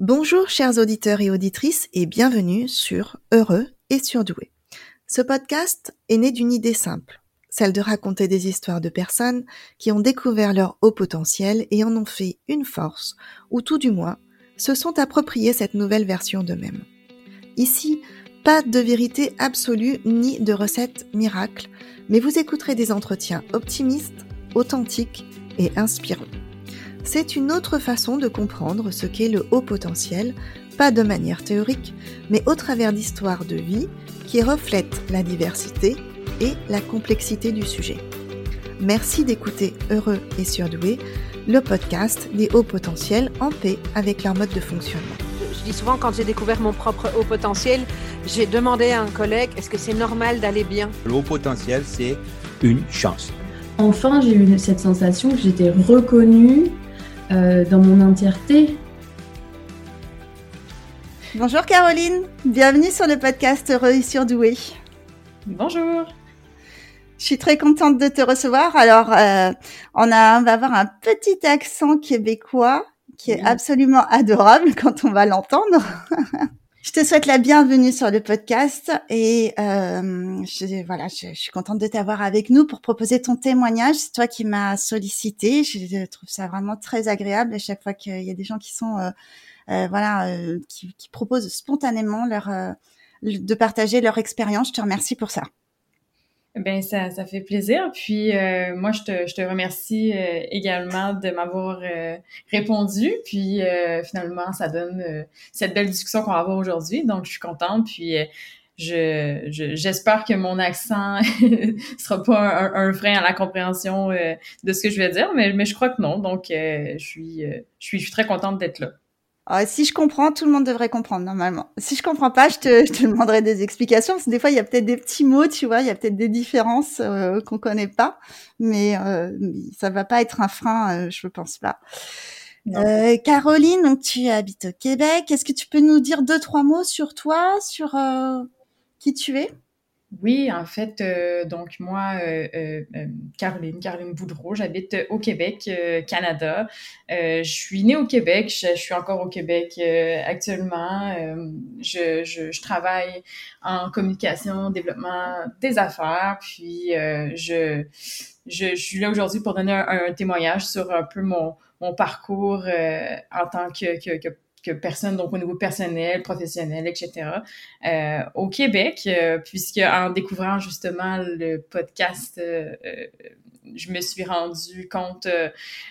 Bonjour chers auditeurs et auditrices et bienvenue sur Heureux et Surdoué. Ce podcast est né d'une idée simple, celle de raconter des histoires de personnes qui ont découvert leur haut potentiel et en ont fait une force, ou tout du moins se sont appropriés cette nouvelle version d'eux-mêmes. Ici, pas de vérité absolue ni de recette miracle, mais vous écouterez des entretiens optimistes, authentiques et inspirants. C'est une autre façon de comprendre ce qu'est le haut potentiel, pas de manière théorique, mais au travers d'histoires de vie qui reflètent la diversité et la complexité du sujet. Merci d'écouter Heureux et Surdoué, le podcast des hauts potentiels en paix avec leur mode de fonctionnement. Je dis souvent, quand j'ai découvert mon propre haut potentiel, j'ai demandé à un collègue, est-ce que c'est normal d'aller bien? Le haut potentiel, c'est une chance. Enfin, j'ai eu cette sensation que j'étais reconnue euh, dans mon entièreté. Bonjour Caroline, bienvenue sur le podcast Heureux et Surdoué. Bonjour. Je suis très contente de te recevoir. Alors, euh, on, a, on va avoir un petit accent québécois qui est absolument adorable quand on va l'entendre. Je te souhaite la bienvenue sur le podcast et euh, je, voilà, je, suis contente de t'avoir avec nous pour proposer ton témoignage. C'est toi qui m'as sollicité. Je trouve ça vraiment très agréable à chaque fois qu'il y a des gens qui sont euh, euh, voilà euh, qui, qui, proposent spontanément leur euh, de partager leur expérience. Je te remercie pour ça. Ben ça, ça fait plaisir. Puis euh, moi, je te, je te remercie euh, également de m'avoir euh, répondu. Puis finalement, ça donne cette belle discussion qu'on va avoir aujourd'hui. Donc, je suis contente. Puis je, j'espère que mon accent sera pas un, un, frein à la compréhension de ce que je vais dire, mais, mais je crois que non. Donc, je suis, je suis, je suis très contente d'être là. Ah, si je comprends, tout le monde devrait comprendre normalement. Si je comprends pas, je te, je te demanderai des explications parce que des fois il y a peut-être des petits mots, tu vois, il y a peut-être des différences euh, qu'on connaît pas, mais, euh, ça va pas être un frein, euh, je pense pas. Euh, Caroline, donc tu habites au Québec. Est-ce que tu peux nous dire deux trois mots sur toi, sur euh, qui tu es? Oui, en fait, euh, donc moi, euh, euh, euh Caroline, Caroline Boudreau, j'habite au Québec, Canada. je suis née au Québec, je, suis encore au Québec actuellement. Je, je, je, travaille en communication, développement des affaires, puis je, je, suis là aujourd'hui pour donner un, un, témoignage sur un peu mon, mon parcours en tant que, que, que que personne, donc au niveau personnel, professionnel, etc. Euh, au Québec, euh, puisque en découvrant justement le podcast, euh, euh je me suis rendu compte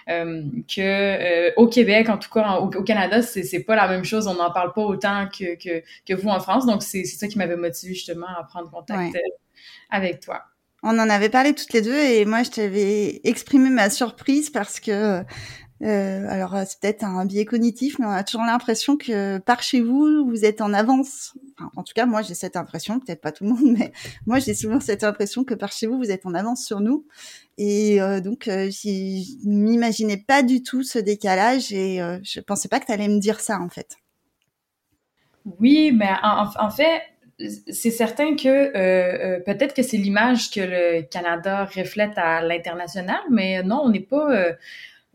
que au Québec, en tout cas au, au Canada, c'est c'est pas la même chose. On n'en parle pas autant que, que, que vous en France. Donc c'est ça qui m'avait motivé justement à prendre contact ouais. avec toi. On en avait parlé toutes les deux et moi je t'avais exprimé ma surprise parce que euh, alors euh, c'est peut-être un biais cognitif, mais on a toujours l'impression que par chez vous, vous êtes en avance. En tout cas, moi j'ai cette impression, peut-être pas tout le monde, mais moi j'ai souvent cette impression que par chez vous, vous êtes en avance sur nous. Et euh, donc, euh, je m'imaginais pas du tout ce décalage et euh, je pensais pas que tu allais me dire ça en fait. Oui, mais en, fait, c'est certain que euh, peut-être que c'est l'image que le Canada reflète à l'international, mais non, on n'est pas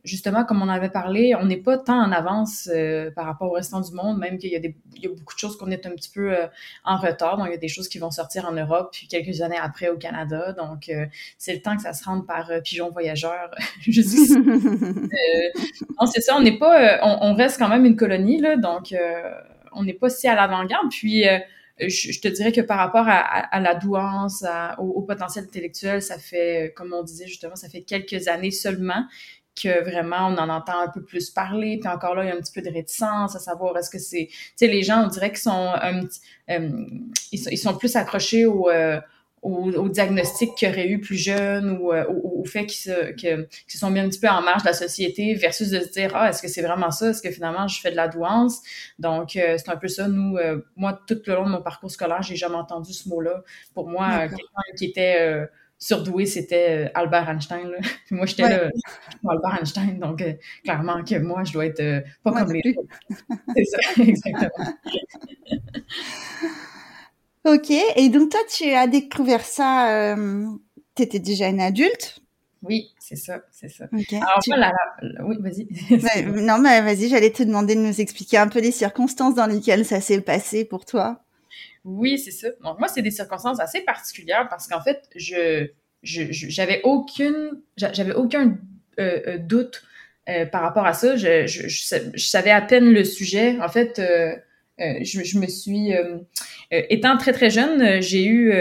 justement, comme on avait parlé, on n'est pas tant en avance euh, par rapport au restant du monde, même qu'il y, a des, il y a beaucoup de choses qu'on est un petit peu euh, en retard. Donc, il y a des choses qui vont sortir en Europe, puis quelques années après au Canada. Donc, euh, c'est le temps que ça se rende par pigeon voyageur jusqu'ici. non, c'est ça, on n'est pas, on, on, reste quand même une colonie, là, donc on n'est pas si à l'avant-garde. Puis, je, je, te dirais que par rapport à, à, à la douance, au, au, potentiel intellectuel, ça fait, comme on disait justement, ça fait quelques années seulement que vraiment on en entend un peu plus parler puis encore là il y a un petit peu de réticence à savoir est-ce que c'est tu sais les gens on dirait qu'ils sont un euh, ils, sont, ils sont plus accrochés au, euh, au, au, diagnostic qu'ils auraient eu plus jeunes ou euh, au, au, fait qu'ils se, que, qu'ils sont mis un petit peu en marge de la société versus de se dire ah est-ce que c'est vraiment ça? Est-ce que finalement je fais de la douance? Donc euh, c'est un peu ça nous euh, moi tout le long de mon parcours scolaire j'ai jamais entendu ce mot-là. Pour moi quelqu'un qui était surdoué, c'était euh, Albert Einstein. Là. Puis moi, j'étais ouais. là, Albert Einstein, donc euh, clairement que moi, je dois être euh, pas moi comme les autres. C'est ça, exactement. ok, et donc toi, tu as découvert ça, euh, tu étais déjà une adulte, Oui, c'est ça, c'est ça. Ok. Alors, Tu- voilà, oui, vas-y. Non, mais vas-y, j'allais te demander de nous expliquer un peu les circonstances dans lesquelles ça s'est passé pour toi. Oui, c'est ça. Donc, moi, c'est des circonstances assez particulières parce qu'en fait, je, j'avais aucune, j'a- j'avais aucun euh, euh, doute euh, par rapport à ça. Je, je, je, sa- je savais à peine le sujet. En fait, je, me suis, étant très très jeune, j'ai eu,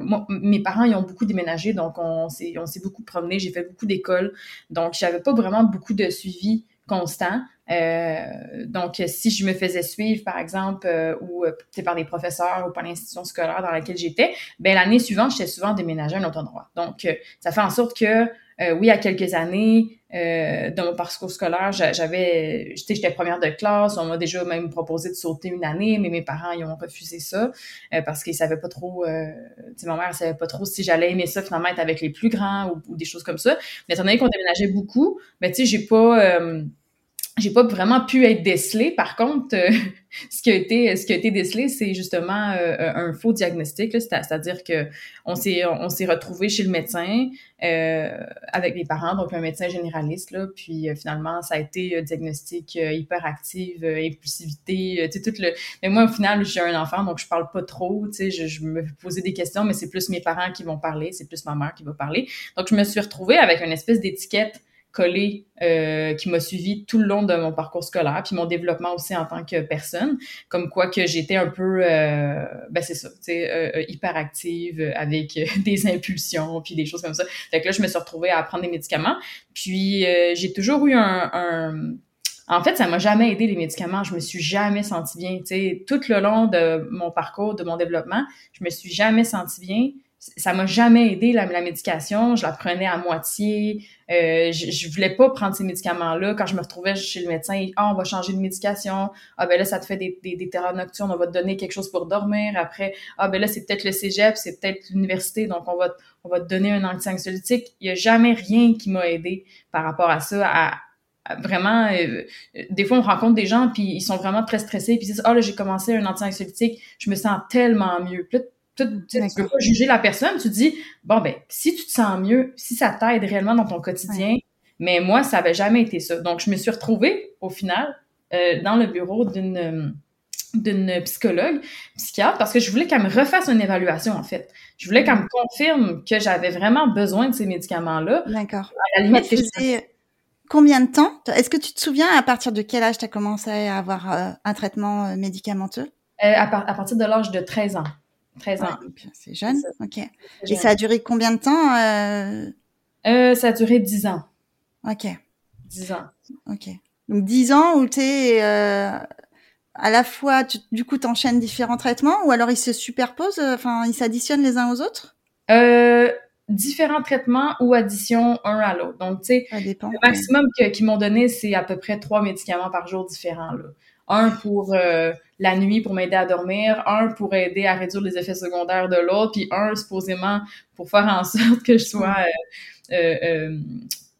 moi, mes parents ils ont beaucoup déménagé, donc on s'est, on s'est beaucoup promené. J'ai fait beaucoup d'écoles, donc j'avais pas vraiment beaucoup de suivi constant. Euh, donc, si je me faisais suivre, par exemple, euh, ou euh, par des professeurs ou par l'institution scolaire dans laquelle j'étais, ben l'année suivante, j'étais souvent déménagée à un autre endroit. Donc, euh, ça fait en sorte que, oui, à quelques années, dans mon parcours scolaire, j'a- j'avais, j'étais j'étais première de classe, on m'a déjà même proposé de sauter une année, mais mes parents, ils ont refusé ça parce qu'ils savaient pas trop, ma mère, savait pas trop si j'allais aimer ça, finalement, être avec les plus grands ou, ou des choses comme ça. Mais étant donné qu'on déménageait beaucoup, ben, tu sais, j'ai pas... j'ai pas vraiment pu être décelée. Par contre, euh, ce qui a été ce qui a été décelé, c'est justement euh, un faux diagnostic. C'est-à-dire que on s'est on s'est retrouvé chez le médecin euh, avec les parents, donc un médecin généraliste. Là, puis euh, finalement, ça a été diagnostic euh, hyperactive, euh, impulsivité, tu sais tout le. Mais moi, au final, j'ai un enfant, donc je parle pas trop. Tu sais, je, je me poser des questions, mais c'est plus mes parents qui vont parler, c'est plus ma mère qui va parler. Donc je me suis retrouvée avec une espèce d'étiquette collée euh, qui m'a suivi tout le long de mon parcours scolaire, puis mon développement aussi en tant que personne, comme quoi que j'étais un peu, euh, ben c'est ça, tu sais, euh, hyperactive, euh, avec euh, des impulsions, puis des choses comme ça. Fait que là, je me suis retrouvée à prendre des médicaments, puis j'ai toujours eu un, un en fait, ça m'a jamais aidé les médicaments. Je me suis jamais sentie bien. Tu sais, tout le long de mon parcours, de mon développement, je me suis jamais sentie bien. Ça m'a jamais aidé la, la médication. Je la prenais à moitié. Euh, je, je voulais pas prendre ces médicaments-là. Quand je me retrouvais chez le médecin, ah, on va changer de médication. Ah, ben là, ça te fait des, des, des terreurs nocturnes. On va te donner quelque chose pour dormir. Après, ah, ben là, c'est peut-être le cégep, c'est peut-être l'université. Donc, on va, on va te donner un anti-anxiolytique. Il y a jamais rien qui m'a aidé par rapport à ça, à, vraiment, euh, des fois, on rencontre des gens, puis ils sont vraiment très stressés, puis ils disent, ah, là, j'ai commencé un anti-anxiolytique, je me sens tellement mieux. Tu tu peux pas juger la personne, tu dis, bon, ben, si tu te sens mieux, si ça t'aide réellement dans ton quotidien, mais moi, ça avait jamais été ça. Donc, je me suis retrouvée, au final, euh, dans le bureau d'une euh, d'une psychologue, psychiatre, parce que je voulais qu'elle me refasse une évaluation, en fait. Je voulais qu'elle me confirme que j'avais vraiment besoin de ces médicaments-là. D'accord. À la limite, combien de temps? Est-ce que tu te souviens à partir de quel âge tu as commencé à avoir euh, un traitement médicamenteux? Euh, à, par- à partir de l'âge de 13 ans. 13 ans. Ouais, C'est jeune, ok. Et ça a duré combien de temps euh, Euh, ça a duré 10 ans. Ok, 10 ans. ok. Donc 10 ans où tu es euh, à la fois, tu, du coup, t'enchaînes différents traitements ou alors ils se superposent, enfin ils s'additionnent les uns aux autres? Différents traitements ou addition un à l'autre. Donc, tu sais, le maximum qu'ils m'ont donné, c'est à peu près trois médicaments par jour différents. Là. Un pour euh, la nuit pour m'aider à dormir, un pour aider à réduire les effets secondaires de l'autre, puis un supposément pour faire en sorte que je sois euh, euh,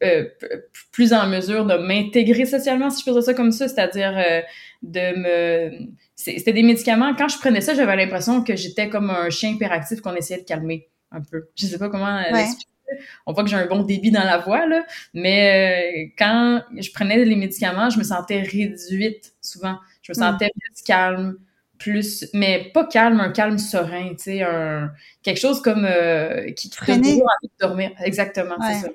euh, euh, plus en mesure de m'intégrer socialement, si je dire ça comme ça, c'est-à-dire euh, de me... C'était des médicaments, quand je prenais ça, j'avais l'impression que j'étais comme un chien hyperactif qu'on essayait de calmer un peu. Je sais pas comment Ouais. l'expliquer. On voit que j'ai un bon débit dans la voix, là, mais euh, quand je prenais les médicaments, je me sentais réduite souvent. Je me Mm. sentais plus calme, plus, mais pas calme, un calme serein, tu sais, un, quelque chose comme euh, qui, te donne envie de dormir. Exactement, Ouais. c'est ça.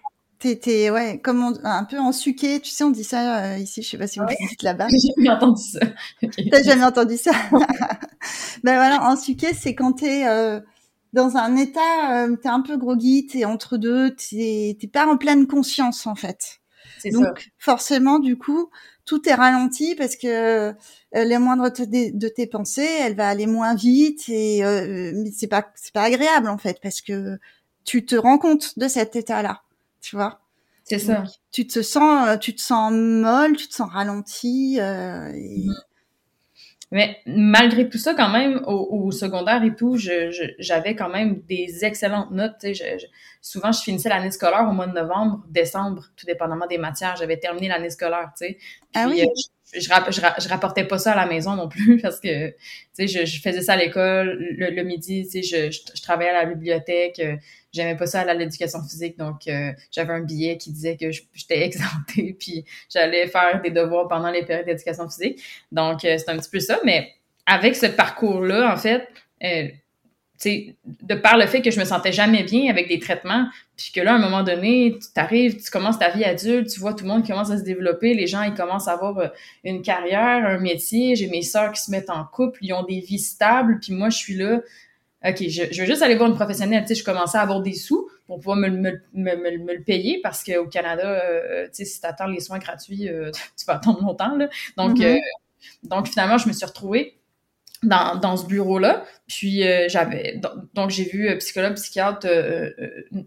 T'es, ouais, comme on- un peu en suqué, tu sais, on dit ça euh, ici, je sais pas si vous Ah le dites là-bas. J'ai jamais entendu ça. Ok. T'as jamais entendu ça? Ben voilà, en suqué, c'est quand t'es dans un état, euh, t'es un peu groggy, t'es entre deux, t'es, pas en pleine conscience en fait. Donc ça. forcément, du coup, tout est ralenti parce que euh, les moindres de tes pensées, elle va aller moins vite et euh, c'est pas c'est pas agréable en fait parce que tu te rends compte de cet état-là, tu vois. C'est ça. Tu te sens euh, tu te sens molle, tu te sens ralenti euh, et- Mais malgré tout ça, quand même, au, au secondaire et tout, je- je- j'avais quand même des excellentes notes. tu sais. Je- je- souvent, je finissais l'année scolaire au mois de novembre, décembre, tout dépendamment des matières. J'avais terminé l'année scolaire, tu sais. Ah Puis, oui? euh, je je, je, rapportais pas ça à la maison non plus parce que, tu sais, je, je, faisais ça à l'école le, midi, tu sais, je, je, travaillais à la bibliothèque, euh, j'aimais pas ça à l'éducation physique, donc euh, j'avais un billet qui disait que j'étais exemptée, puis j'allais faire des devoirs pendant les périodes d'éducation physique. Donc, euh, c'est un petit peu ça, mais avec ce parcours-là, en fait, de par le fait que je me sentais jamais bien avec des traitements, puis que là, à un moment donné, tu t'arrives, tu commences ta vie adulte, tu vois tout le monde commence à se développer, les gens, ils commencent à avoir euh, une carrière, un métier, j'ai mes sœurs qui se mettent en couple, ils ont des vies stables, puis moi, je suis là, OK, je, je veux juste aller voir une professionnelle, tu sais, je commençais à avoir des sous pour pouvoir me, me, me, me le payer, parce qu'au Canada, euh, tu sais, si tu attends les soins gratuits, euh, tu vas attendre longtemps, là. Donc, mm-hmm. donc finalement, je me suis retrouvée dans, dans ce bureau-là. Puis euh, j'avais donc j'ai vu euh, psychologue, psychiatre, euh,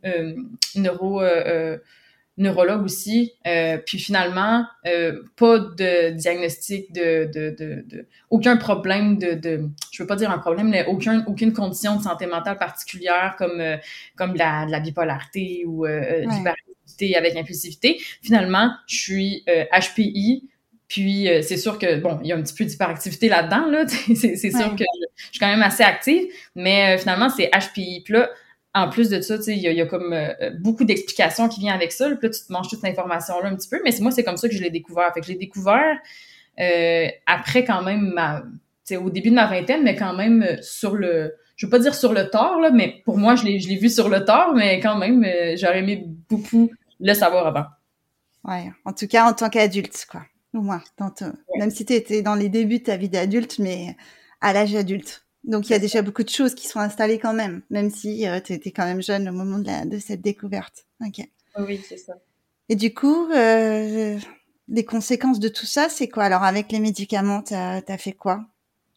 euh neuro neurologue aussi. puis finalement, pas de diagnostic de, de, de, de, aucun problème de, de je veux pas dire un problème, mais aucun, aucune condition de santé mentale particulière comme comme la, la bipolarité ou ouais. l'hyperactivité avec impulsivité. Finalement, je suis HPI puis euh, c'est sûr que bon, il y a un petit peu d'hyperactivité là-dedans là, c'est sûr que je, suis quand même assez active, mais euh, finalement c'est HPI. Puis là, en plus de ça, tu sais, il y, a comme euh, beaucoup d'explications qui viennent avec ça. Puis là, tu te manges toute cette information là un petit peu, mais moi c'est comme ça que je l'ai découvert. Fait que je l'ai découvert après quand même ma, tu sais, au début de ma vingtaine, mais quand même sur le, je veux pas dire sur le tort là, mais pour moi je l'ai vu sur le tort, mais quand même j'aurais aimé beaucoup le savoir avant. Ouais, en tout cas en tant qu'adulte quoi moins, même si tu étais dans les débuts de ta vie d'adulte, mais à l'âge adulte. Donc il y a déjà beaucoup de choses qui sont installées quand même, même si euh, tu étais quand même jeune au moment de, la, de cette découverte. Ok. Oui, c'est ça. Et du coup, euh, les conséquences de tout ça, c'est quoi? Alors avec les médicaments, tu as fait quoi?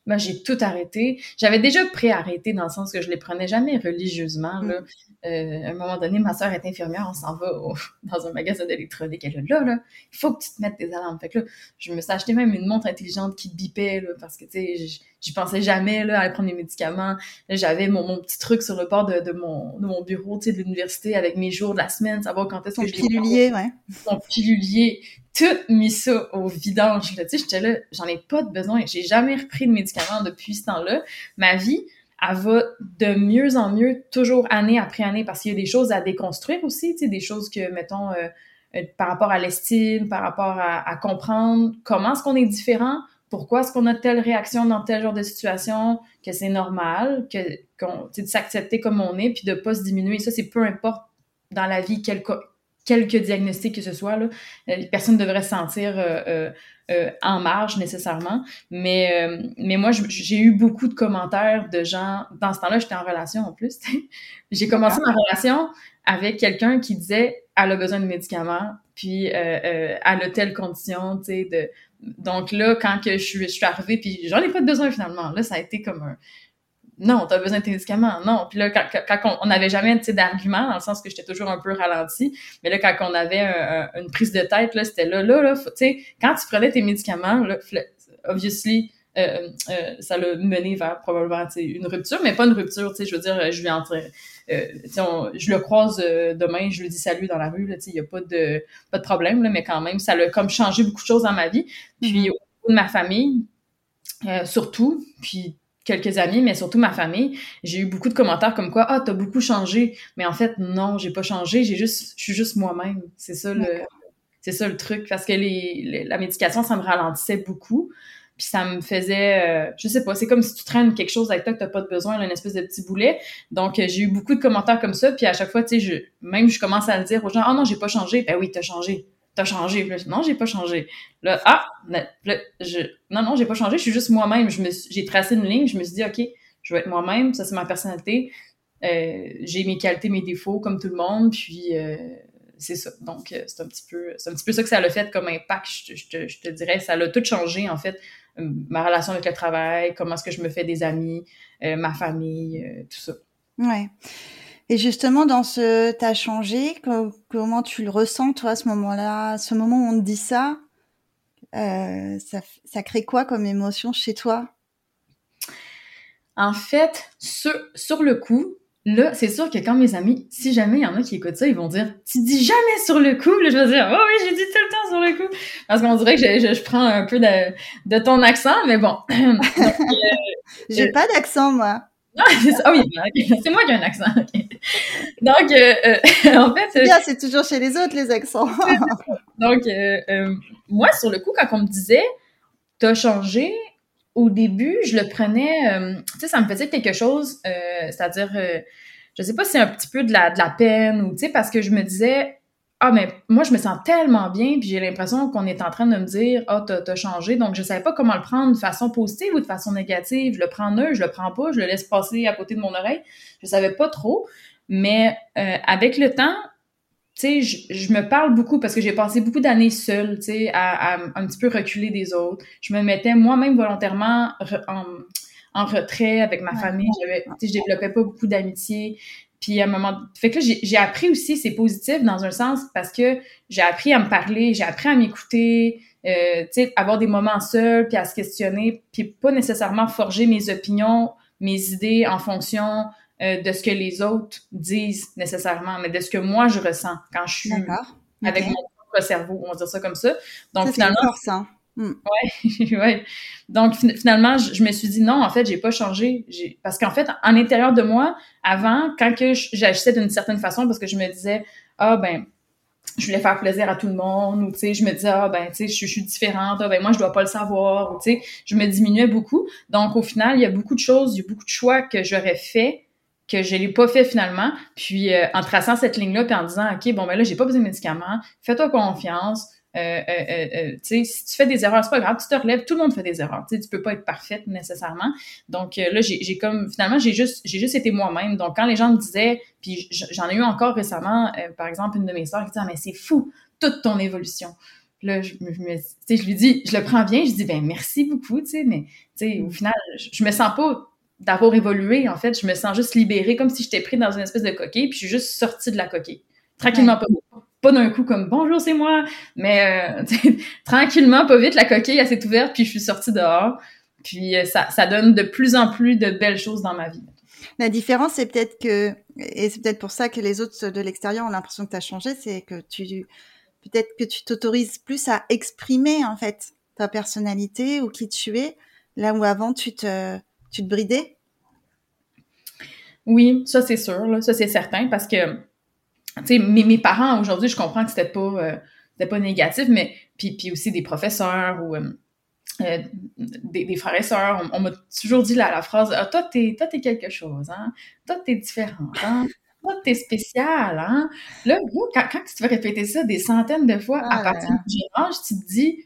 Moi, j'ai tout arrêté. J'avais déjà pré-arrêté dans le sens que je les prenais jamais religieusement. Là. Mm. Euh, à un moment donné, ma soeur est infirmière, on s'en va dans un magasin d'électronique. Elle est là, là, il faut que tu te mettes des alarmes. Fait que là, je me suis acheté même une montre intelligente qui bipait, là, parce que, tu sais, j'y pensais jamais, là, à aller prendre des médicaments. J'avais mon, mon, petit truc sur le bord de, de mon, de mon bureau, tu sais, de l'université avec mes jours de la semaine, savoir quand est-ce que je pilulier, ouais. Mon pilulier tout mis ça au vidange. Tu sais, j'étais là, j'en ai pas de besoin. J'ai jamais repris de médicaments depuis ce temps-là. Ma vie, elle va de mieux en mieux, toujours année après année, parce qu'il y a des choses à déconstruire aussi, tu sais, des choses que, mettons, euh, euh, par rapport à l'estime, par rapport à, comprendre comment est-ce qu'on est différent, pourquoi est-ce qu'on a telle réaction dans tel genre de situation, que c'est normal, que qu'on, de s'accepter comme on est, puis de pas se diminuer. Ça, c'est peu importe dans la vie quel, quelque diagnostic que ce soit, là, euh, personne ne devrait se sentir euh, euh, en marge nécessairement. Mais, mais moi, j'ai eu beaucoup de commentaires de gens. Dans ce temps-là, j'étais en relation en plus. j'ai commencé ma relation avec quelqu'un qui disait elle a besoin de médicaments, puis elle a telle condition, tu sais. De... Donc là, quand que je, suis, je suis arrivée, puis j'en ai pas besoin finalement. Là, ça a été comme un non, tu as besoin de tes médicaments, non. Puis là, quand, quand on n'avait jamais d'argument, dans le sens que j'étais toujours un peu ralenti, mais là, quand on avait une prise de tête, là, c'était là, là, là, tu sais, quand tu prenais tes médicaments, là, obviously, euh, euh, ça l'a mené vers probablement une rupture, mais pas une rupture, je veux dire, je lui entre, euh, je le croise demain, je lui dis salut dans la rue, il n'y a pas de, pas de problème, là, mais quand même, ça l'a comme changé beaucoup de choses dans ma vie. Puis mm-hmm. au niveau de ma famille, surtout, puis quelques amis, mais surtout ma famille, j'ai eu beaucoup de commentaires comme quoi ah t'as beaucoup changé, mais en fait non, j'ai pas changé, j'ai juste je suis juste moi-même. C'est ça le c'est ça le truc parce que les, la médication ça me ralentissait beaucoup. Puis ça me faisait, euh, je sais pas, c'est comme si tu traînes quelque chose avec toi que t'as pas de besoin, là, une espèce de petit boulet. Donc euh, j'ai eu beaucoup de commentaires comme ça, puis à chaque fois, tu sais, je, même je commence à le dire aux gens, ah non, j'ai pas changé. Ben oui, t'as changé t'as changé. non, j'ai pas changé. Là, ah, je, non, non, j'ai pas changé. Je suis juste moi-même. Je me, j'ai tracé une ligne. Je me suis dit, ok, je vais être moi-même. Ça, c'est ma personnalité. Euh, j'ai mes qualités, mes défauts, comme tout le monde. Puis euh, c'est ça. Donc, euh, c'est un petit peu, c'est un petit peu ça que ça a fait comme impact. Je, je te dirais, ça a tout changé en fait. Ma relation avec le travail, comment est-ce que je me fais des amis, ma famille, tout ça. Ouais. Et justement, dans ce t'as changé, comment tu le ressens toi à ce moment-là, ce moment où on te dit ça, euh, ça, ça crée quoi comme émotion chez toi? En fait, sur, sur le coup, là, c'est sûr que quand mes amis, si jamais il y en a qui écoutent ça, ils vont dire Tu dis jamais sur le coup. Là, je vais dire Oh oui, j'ai dit tout le temps sur le coup. Parce qu'on dirait que je, je, prends un peu de, de ton accent, mais bon. j'ai pas d'accent, moi. Ah, ah oui, c'est moi qui ai un accent. Donc, euh, euh, en fait. Bien, c'est toujours chez les autres les accents. Donc, euh, moi, sur le coup, quand on me disait, t'as changé, au début, je le prenais, tu sais, ça me faisait quelque chose, c'est-à-dire, je sais pas si c'est un petit peu de la, de la peine ou, tu sais, parce que je me disais, ah, mais moi, je me sens tellement bien, puis j'ai l'impression qu'on est en train de me dire, ah, oh, t'as changé. Donc, je savais pas comment le prendre de façon positive ou de façon négative. Je le prends neutre, je le prends pas, je le laisse passer à côté de mon oreille. Je savais pas trop. Mais euh, avec le temps, tu sais, je, me parle beaucoup parce que j'ai passé beaucoup d'années seule, tu sais, à, à, un petit peu reculer des autres. Je me mettais moi-même volontairement en, en retrait avec ma famille. J'avais, tu sais, je développais pas beaucoup d'amitié. Puis à un moment, fait que là, j'ai appris aussi, c'est positif dans un sens parce que j'ai appris à me parler, j'ai appris à m'écouter, euh, tu sais, avoir des moments seuls, puis à se questionner, puis pas nécessairement forger mes opinions, mes idées en fonction euh, de ce que les autres disent nécessairement, mais de ce que moi je ressens quand je suis avec mon propre cerveau, on va dire ça comme ça. Donc finalement. Hmm. Ouais, ouais. Donc finalement, je, me suis dit non, en fait, j'ai pas changé. Parce qu'en fait, en intérieur de moi, avant, quand que j'agissais d'une certaine façon, parce que je me disais ah ben je voulais faire plaisir à tout le monde ou tu sais je me disais ah ben tu sais je, suis différente ah, ben moi je dois pas le savoir ou tu sais je me diminuais beaucoup donc au final il y a beaucoup de choses il y a beaucoup de choix que j'aurais fait que je l'ai pas fait finalement puis euh, en traçant cette ligne là puis en disant ok bon ben là j'ai pas besoin de médicaments fais-toi confiance euh, euh, euh, si tu fais des erreurs, c'est pas grave, tu te relèves, tout le monde fait des erreurs. Tu peux pas être parfaite nécessairement. Donc là, j'ai comme finalement, j'ai juste, j'ai juste été moi-même. Donc quand les gens me disaient, puis j'en ai eu encore récemment, par exemple, une de mes soeurs qui disait ah, mais c'est fou, toute ton évolution. Là, je, me, je lui dis, je le prends bien, je dis ben merci beaucoup, tu sais, mais tu sais, au final, je, me sens pas d'avoir évolué, en fait, je me sens juste libérée, comme si j'étais pris dans une espèce de coquille, puis je suis juste sortie de la coquille. Tranquillement, pas pas d'un coup comme bonjour c'est moi, mais euh, tranquillement, pas vite, la coquille elle s'est ouverte puis je suis sortie dehors. Puis euh, ça, ça donne de plus en plus de belles choses dans ma vie. La différence, c'est peut-être que, et c'est peut-être pour ça que les autres de l'extérieur ont l'impression que tu as changé, c'est que tu, peut-être que tu t'autorises plus à exprimer, en fait, ta personnalité ou qui tu es, là où avant tu te, tu te bridais? Oui, ça c'est sûr, là, ça c'est certain, parce que tu mes, mes parents, aujourd'hui, je comprends que c'était pas, euh, c'était pas négatif, mais puis, puis aussi des professeurs ou euh, euh, des, des, frères et sœurs, on, m'a toujours dit la, la phrase ah, toi, t'es, toi, t'es quelque chose, hein? Toi, t'es différente, hein? Toi, t'es spécial, hein? Là, quand, quand tu te fais répéter ça des centaines de fois à ah partir du âge, tu te dis,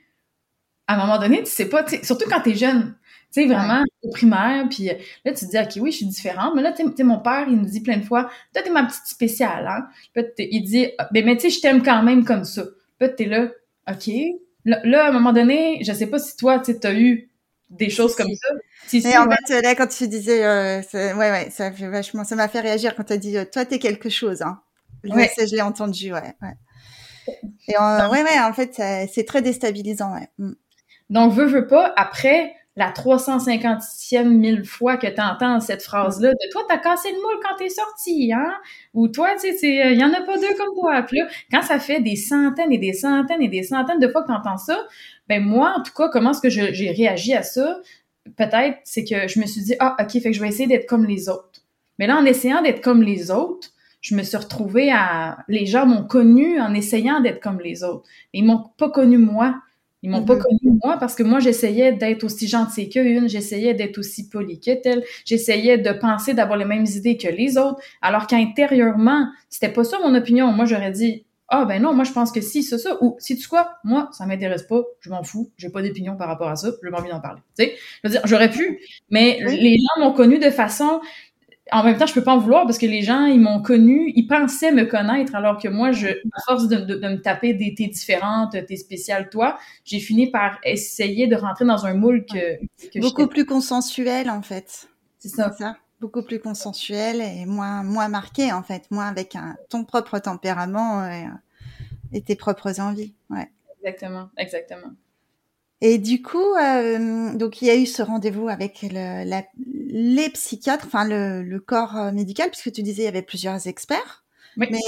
à un moment donné, tu sais pas, surtout quand t'es jeune, tu sais, vraiment, au primaire, puis euh, là, tu te dis, OK, oui, je suis différente, mais là, tu sais, mon père, il me dit plein de fois, toi, t'es ma petite spéciale, hein? Puis il dit, ah, ben, mais tu sais, je t'aime quand même comme ça. Puis t'es là, OK. Là, à un moment donné, je sais pas si toi, tu as eu des choses comme ça. Si, mais en fait, là, quand tu disais, euh, ouais, ouais, ça fait vachement, ça m'a fait réagir quand tu as dit, euh, toi, t'es quelque chose, hein. Ouais. Ça, je l'ai entendu, ouais, ouais. Et ouais, ouais, en fait, c'est très déstabilisant, ouais. Mm. Donc, veux, veux pas, après, la 350e mille fois que tu entends cette phrase-là de toi, t'as cassé le moule quand t'es sorti, hein? Ou toi, tu sais, il y en a pas deux comme toi. Puis là, quand ça fait des centaines et des centaines et des centaines de fois que t'entends ça, ben moi, en tout cas, comment est-ce que j'ai réagi à ça? Peut-être, c'est que je me suis dit, ah, OK, fait que je vais essayer d'être comme les autres. Mais là, en essayant d'être comme les autres, je me suis retrouvée à... Les gens m'ont connu en essayant d'être comme les autres. Ils m'ont pas connu moi. Ils m'ont pas mm-hmm. connu moi parce que moi j'essayais d'être aussi gentille qu'une, j'essayais d'être aussi polie que j'essayais de penser d'avoir les mêmes idées que les autres, alors qu'intérieurement c'était pas ça mon opinion. Moi j'aurais dit ah ben non moi je pense que si c'est ça ou si tu quoi moi ça m'intéresse pas, je m'en fous, j'ai pas d'opinion par rapport à ça, je pas envie d'en parler. Tu sais, je veux dire j'aurais pu, mais les gens m'ont connu de façon en même temps, je peux pas en vouloir parce que les gens, ils m'ont connu, ils pensaient me connaître, alors que moi, je, à force de, de, me taper des t'es différente, t'es spéciale, toi, j'ai fini par essayer de rentrer dans un moule que, que beaucoup plus consensuel en fait. C'est ça. ça. Beaucoup plus consensuel et moins moins marqué en fait, moins avec un ton propre tempérament et, et tes propres envies. Ouais. Exactement, exactement. Et du coup, euh, donc il y a eu ce rendez-vous avec le, la, les psychiatres, enfin le, corps médical, puisque tu disais il y avait plusieurs experts. Mais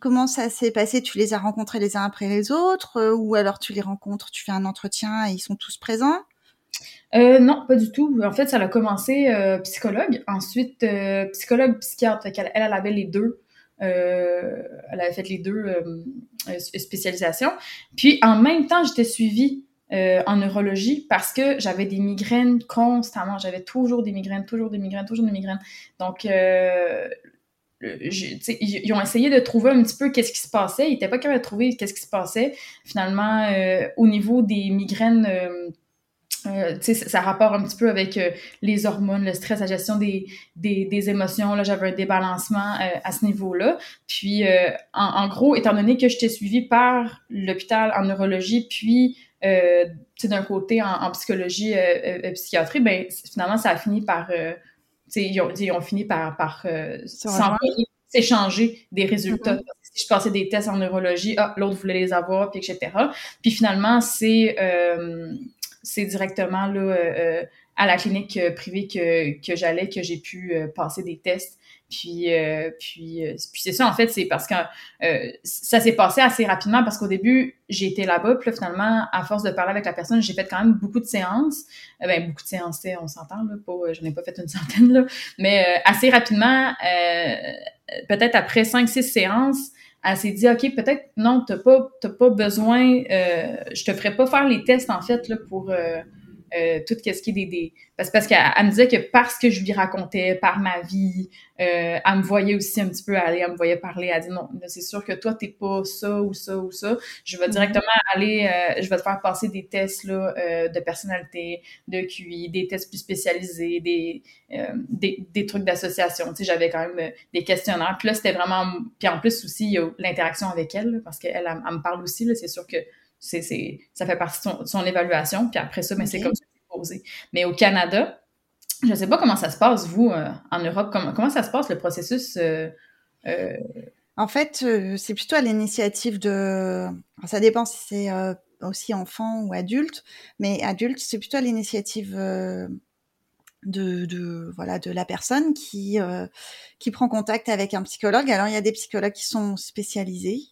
comment ça s'est passé? Tu les as rencontrés les uns après les autres ou alors tu les rencontres, tu fais un entretien et ils sont tous présents? Euh, non, pas du tout. En fait, ça a commencé euh, psychologue, ensuite euh, psychologue, psychiatre. Fait elle, elle avait les deux. Euh, elle avait fait les deux spécialisations. Puis en même temps, j'étais suivie en neurologie parce que j'avais des migraines constamment. J'avais toujours des migraines, toujours des migraines, toujours des migraines. Donc, ils ont essayé de trouver un petit peu qu'est-ce qui se passait. Ils n'étaient pas capables de trouver qu'est-ce qui se passait. Finalement, au niveau des migraines euh, ça rapporte un petit peu avec euh, les hormones, le stress, la gestion des, des, émotions. Là, j'avais un débalancement euh, à ce niveau-là. Puis, en, en, gros, étant donné que j'étais suivie par l'hôpital en neurologie, puis d'un côté en, en psychologie, psychiatrie, ben finalement, ça a fini par, ils ont, ils, ont, fini par, par s'échanger des résultats. Mm-hmm. Si je passais des tests en neurologie, ah, l'autre voulait les avoir, puis etc. Puis finalement, c'est c'est directement là, euh, euh, à la clinique euh, privée que, que j'allais que j'ai pu passer des tests. Puis, puis, puis c'est ça, en fait, c'est parce que ça s'est passé assez rapidement parce qu'au début, été là-bas, puis là, finalement, à force de parler avec la personne, j'ai fait quand même beaucoup de séances. ben, beaucoup de séances, on s'entend, là, pas, j'en ai pas fait une centaine, là, mais assez rapidement, peut-être après cinq, six séances, elle s'est dit, OK, peut-être, non, t'as pas, pas besoin, euh, je te ferai pas faire les tests, en fait, là, pour euh, euh, tout ce qui est des, des... Parce, parce qu'elle me disait que parce que je lui racontais par ma vie, euh, elle me voyait aussi un petit peu aller, elle me voyait parler, elle dit non, c'est sûr que toi, t'es pas ça ou ça ou ça. Je vais mhm. directement aller, euh, je vais te faire passer des tests là, euh, de personnalité, de QI, des tests plus spécialisés, des, des, des, trucs d'association. Tu sais, j'avais quand même des questionnaires. Puis là, c'était vraiment... Puis en plus aussi, il y a l'interaction avec elle, parce qu'elle, elle, elle, me parle aussi, c'est sûr que c'est, c'est, ça fait partie de son, évaluation. Puis après ça, mais c'est comme ça que c'est posé. Mais au Canada, je ne sais pas comment ça se passe, vous, euh, en Europe. Comment, comment ça se passe, le processus? Euh, euh? En fait, c'est plutôt à l'initiative de... ça dépend si c'est aussi enfant ou adulte, mais adulte, c'est plutôt à l'initiative de, de, voilà de la personne qui qui prend contact avec un psychologue. Alors il y a des psychologues qui sont spécialisés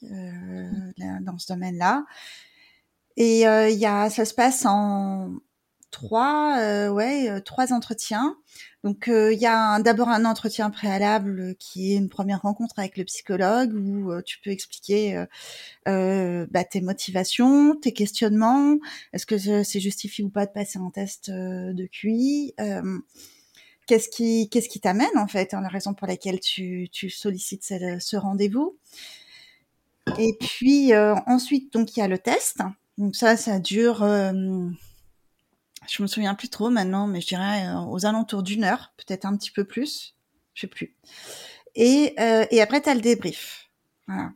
dans ce domaine-là. Et euh, il y a, ça se passe en trois, euh, ouais, euh, trois entretiens. Donc il y a d'abord un entretien préalable qui est une première rencontre avec le psychologue où tu peux expliquer bah, tes motivations, tes questionnements, est-ce que c'est justifié ou pas de passer un test de QI, qu'est-ce qui qu'est-ce qui t'amène en fait, hein, la raison pour laquelle tu, tu sollicites ce, ce rendez-vous. Et puis ensuite donc il y a le test donc ça, ça dure, euh, je me souviens plus trop maintenant, mais je dirais euh, aux alentours d'une heure, peut-être un petit peu plus, je sais plus. Et, euh, et après, tu as le débrief. Voilà.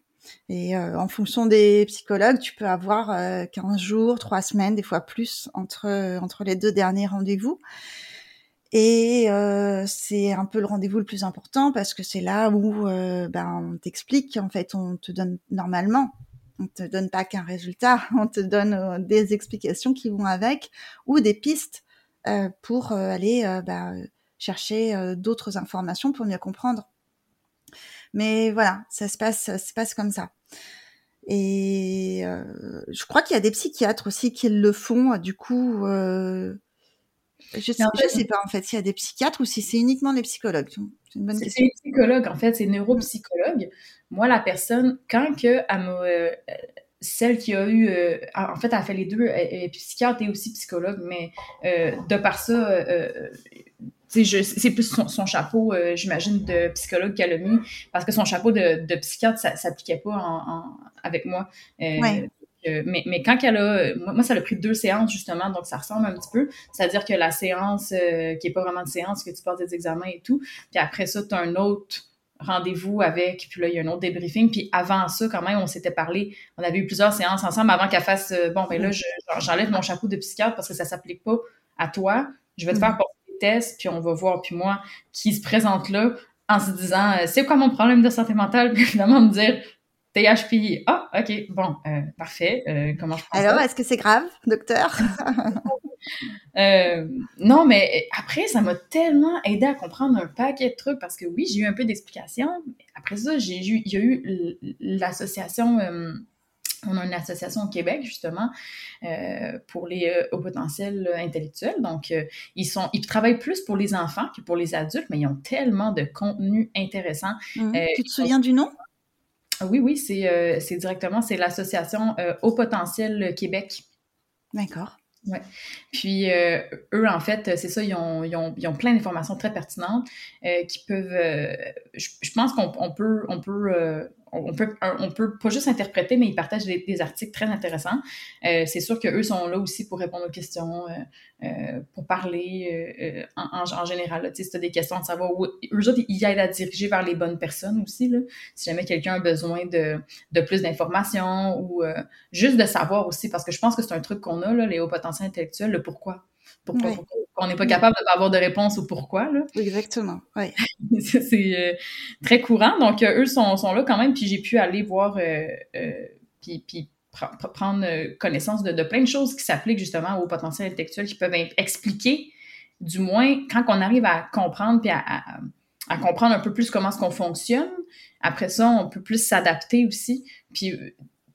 Et euh, en fonction des psychologues, tu peux avoir 15 jours, 3 semaines, des fois plus entre, entre les deux derniers rendez-vous. Et euh, c'est un peu le rendez-vous le plus important parce que c'est là où ben, on t'explique, en fait, on te donne normalement on te donne pas qu'un résultat, on te donne euh, des explications qui vont avec ou des pistes euh, pour euh, aller bah, chercher d'autres informations pour mieux comprendre. Mais voilà, ça se passe, ça se passe comme ça. Et je crois qu'il y a des psychiatres aussi qui le font. Du coup, je sais, sais pas en fait s'il y a des psychiatres ou si c'est uniquement les psychologues. C'est une bonne question. C'est psychologue en fait, c'est neuropsychologue moi, la personne, quand que elle m'a, euh, celle qui a eu, euh, en fait, elle a fait les deux, elle, est psychiatre et aussi psychologue, mais euh, de par ça, c'est plus son, chapeau, j'imagine, de psychologue qu'elle a mis, parce que son chapeau de, de psychiatre, ça s'appliquait pas en, avec moi. Mais, mais, quand elle a, moi, ça a pris deux séances justement, donc ça ressemble un petit peu. C'est-à-dire que la séance, qui est pas vraiment de séance, que tu passes des examens et tout, puis après ça, tu as un autre rendez-vous avec, puis là, il y a un autre débriefing. Puis avant ça, quand même, on s'était parlé, on avait eu plusieurs séances ensemble avant qu'elle fasse, euh, bon, ben là, j'enlève mon chapeau de psychiatre parce que ça s'applique pas à toi. Je vais te faire mm. passer des tests, puis on va voir, puis moi, qui se présente là en se disant, euh, c'est quoi mon problème de santé mentale? Puis finalement, me dire, THPI. Ah, OK, bon, euh, parfait. Euh, comment je Alors, est-ce que c'est grave, docteur? euh, non, mais après, ça m'a tellement aidé à comprendre un paquet de trucs parce que oui, j'ai eu un peu d'explications. Après ça, j'ai eu, il y a eu l'association on a une association au Québec, justement, pour les hauts potentiels intellectuels. Donc, ils, sont, ils travaillent plus pour les enfants que pour les adultes, mais ils ont tellement de contenu intéressant. Mmh. tu te souviens du nom? Oui, oui, c'est directement, c'est l'association Haut potentiel Québec. D'accord. Ouais. Puis eux, en fait, c'est ça, ils ont, ils ont, ils ont plein d'informations très pertinentes qui peuvent. Je, je, pense qu'on peut, on peut on peut, on peut pas juste interpréter, mais ils partagent des, articles très intéressants. Euh, c'est sûr qu'eux sont là aussi pour répondre aux questions, euh, euh, pour parler en, général. si tu as des questions de savoir où. Eux autres, ils aident à diriger vers les bonnes personnes aussi. Là, si jamais quelqu'un a besoin de, de plus d'informations ou juste de savoir aussi, parce que je pense que c'est un truc qu'on a, là, les hauts potentiels intellectuels, le pourquoi. Pourquoi, on n'est pas capable d'avoir de réponse au pourquoi. Là. Exactement, oui. c'est euh, très courant. Donc, euh, eux sont, sont, là quand même, puis j'ai pu aller voir, euh, puis, puis prendre connaissance de, de, plein de choses qui s'appliquent justement au potentiel intellectuel, qui peuvent expliquer, du moins, quand on arrive à comprendre, puis à, à, à comprendre un peu plus comment est-ce qu'on fonctionne, après ça, on peut plus s'adapter aussi. Puis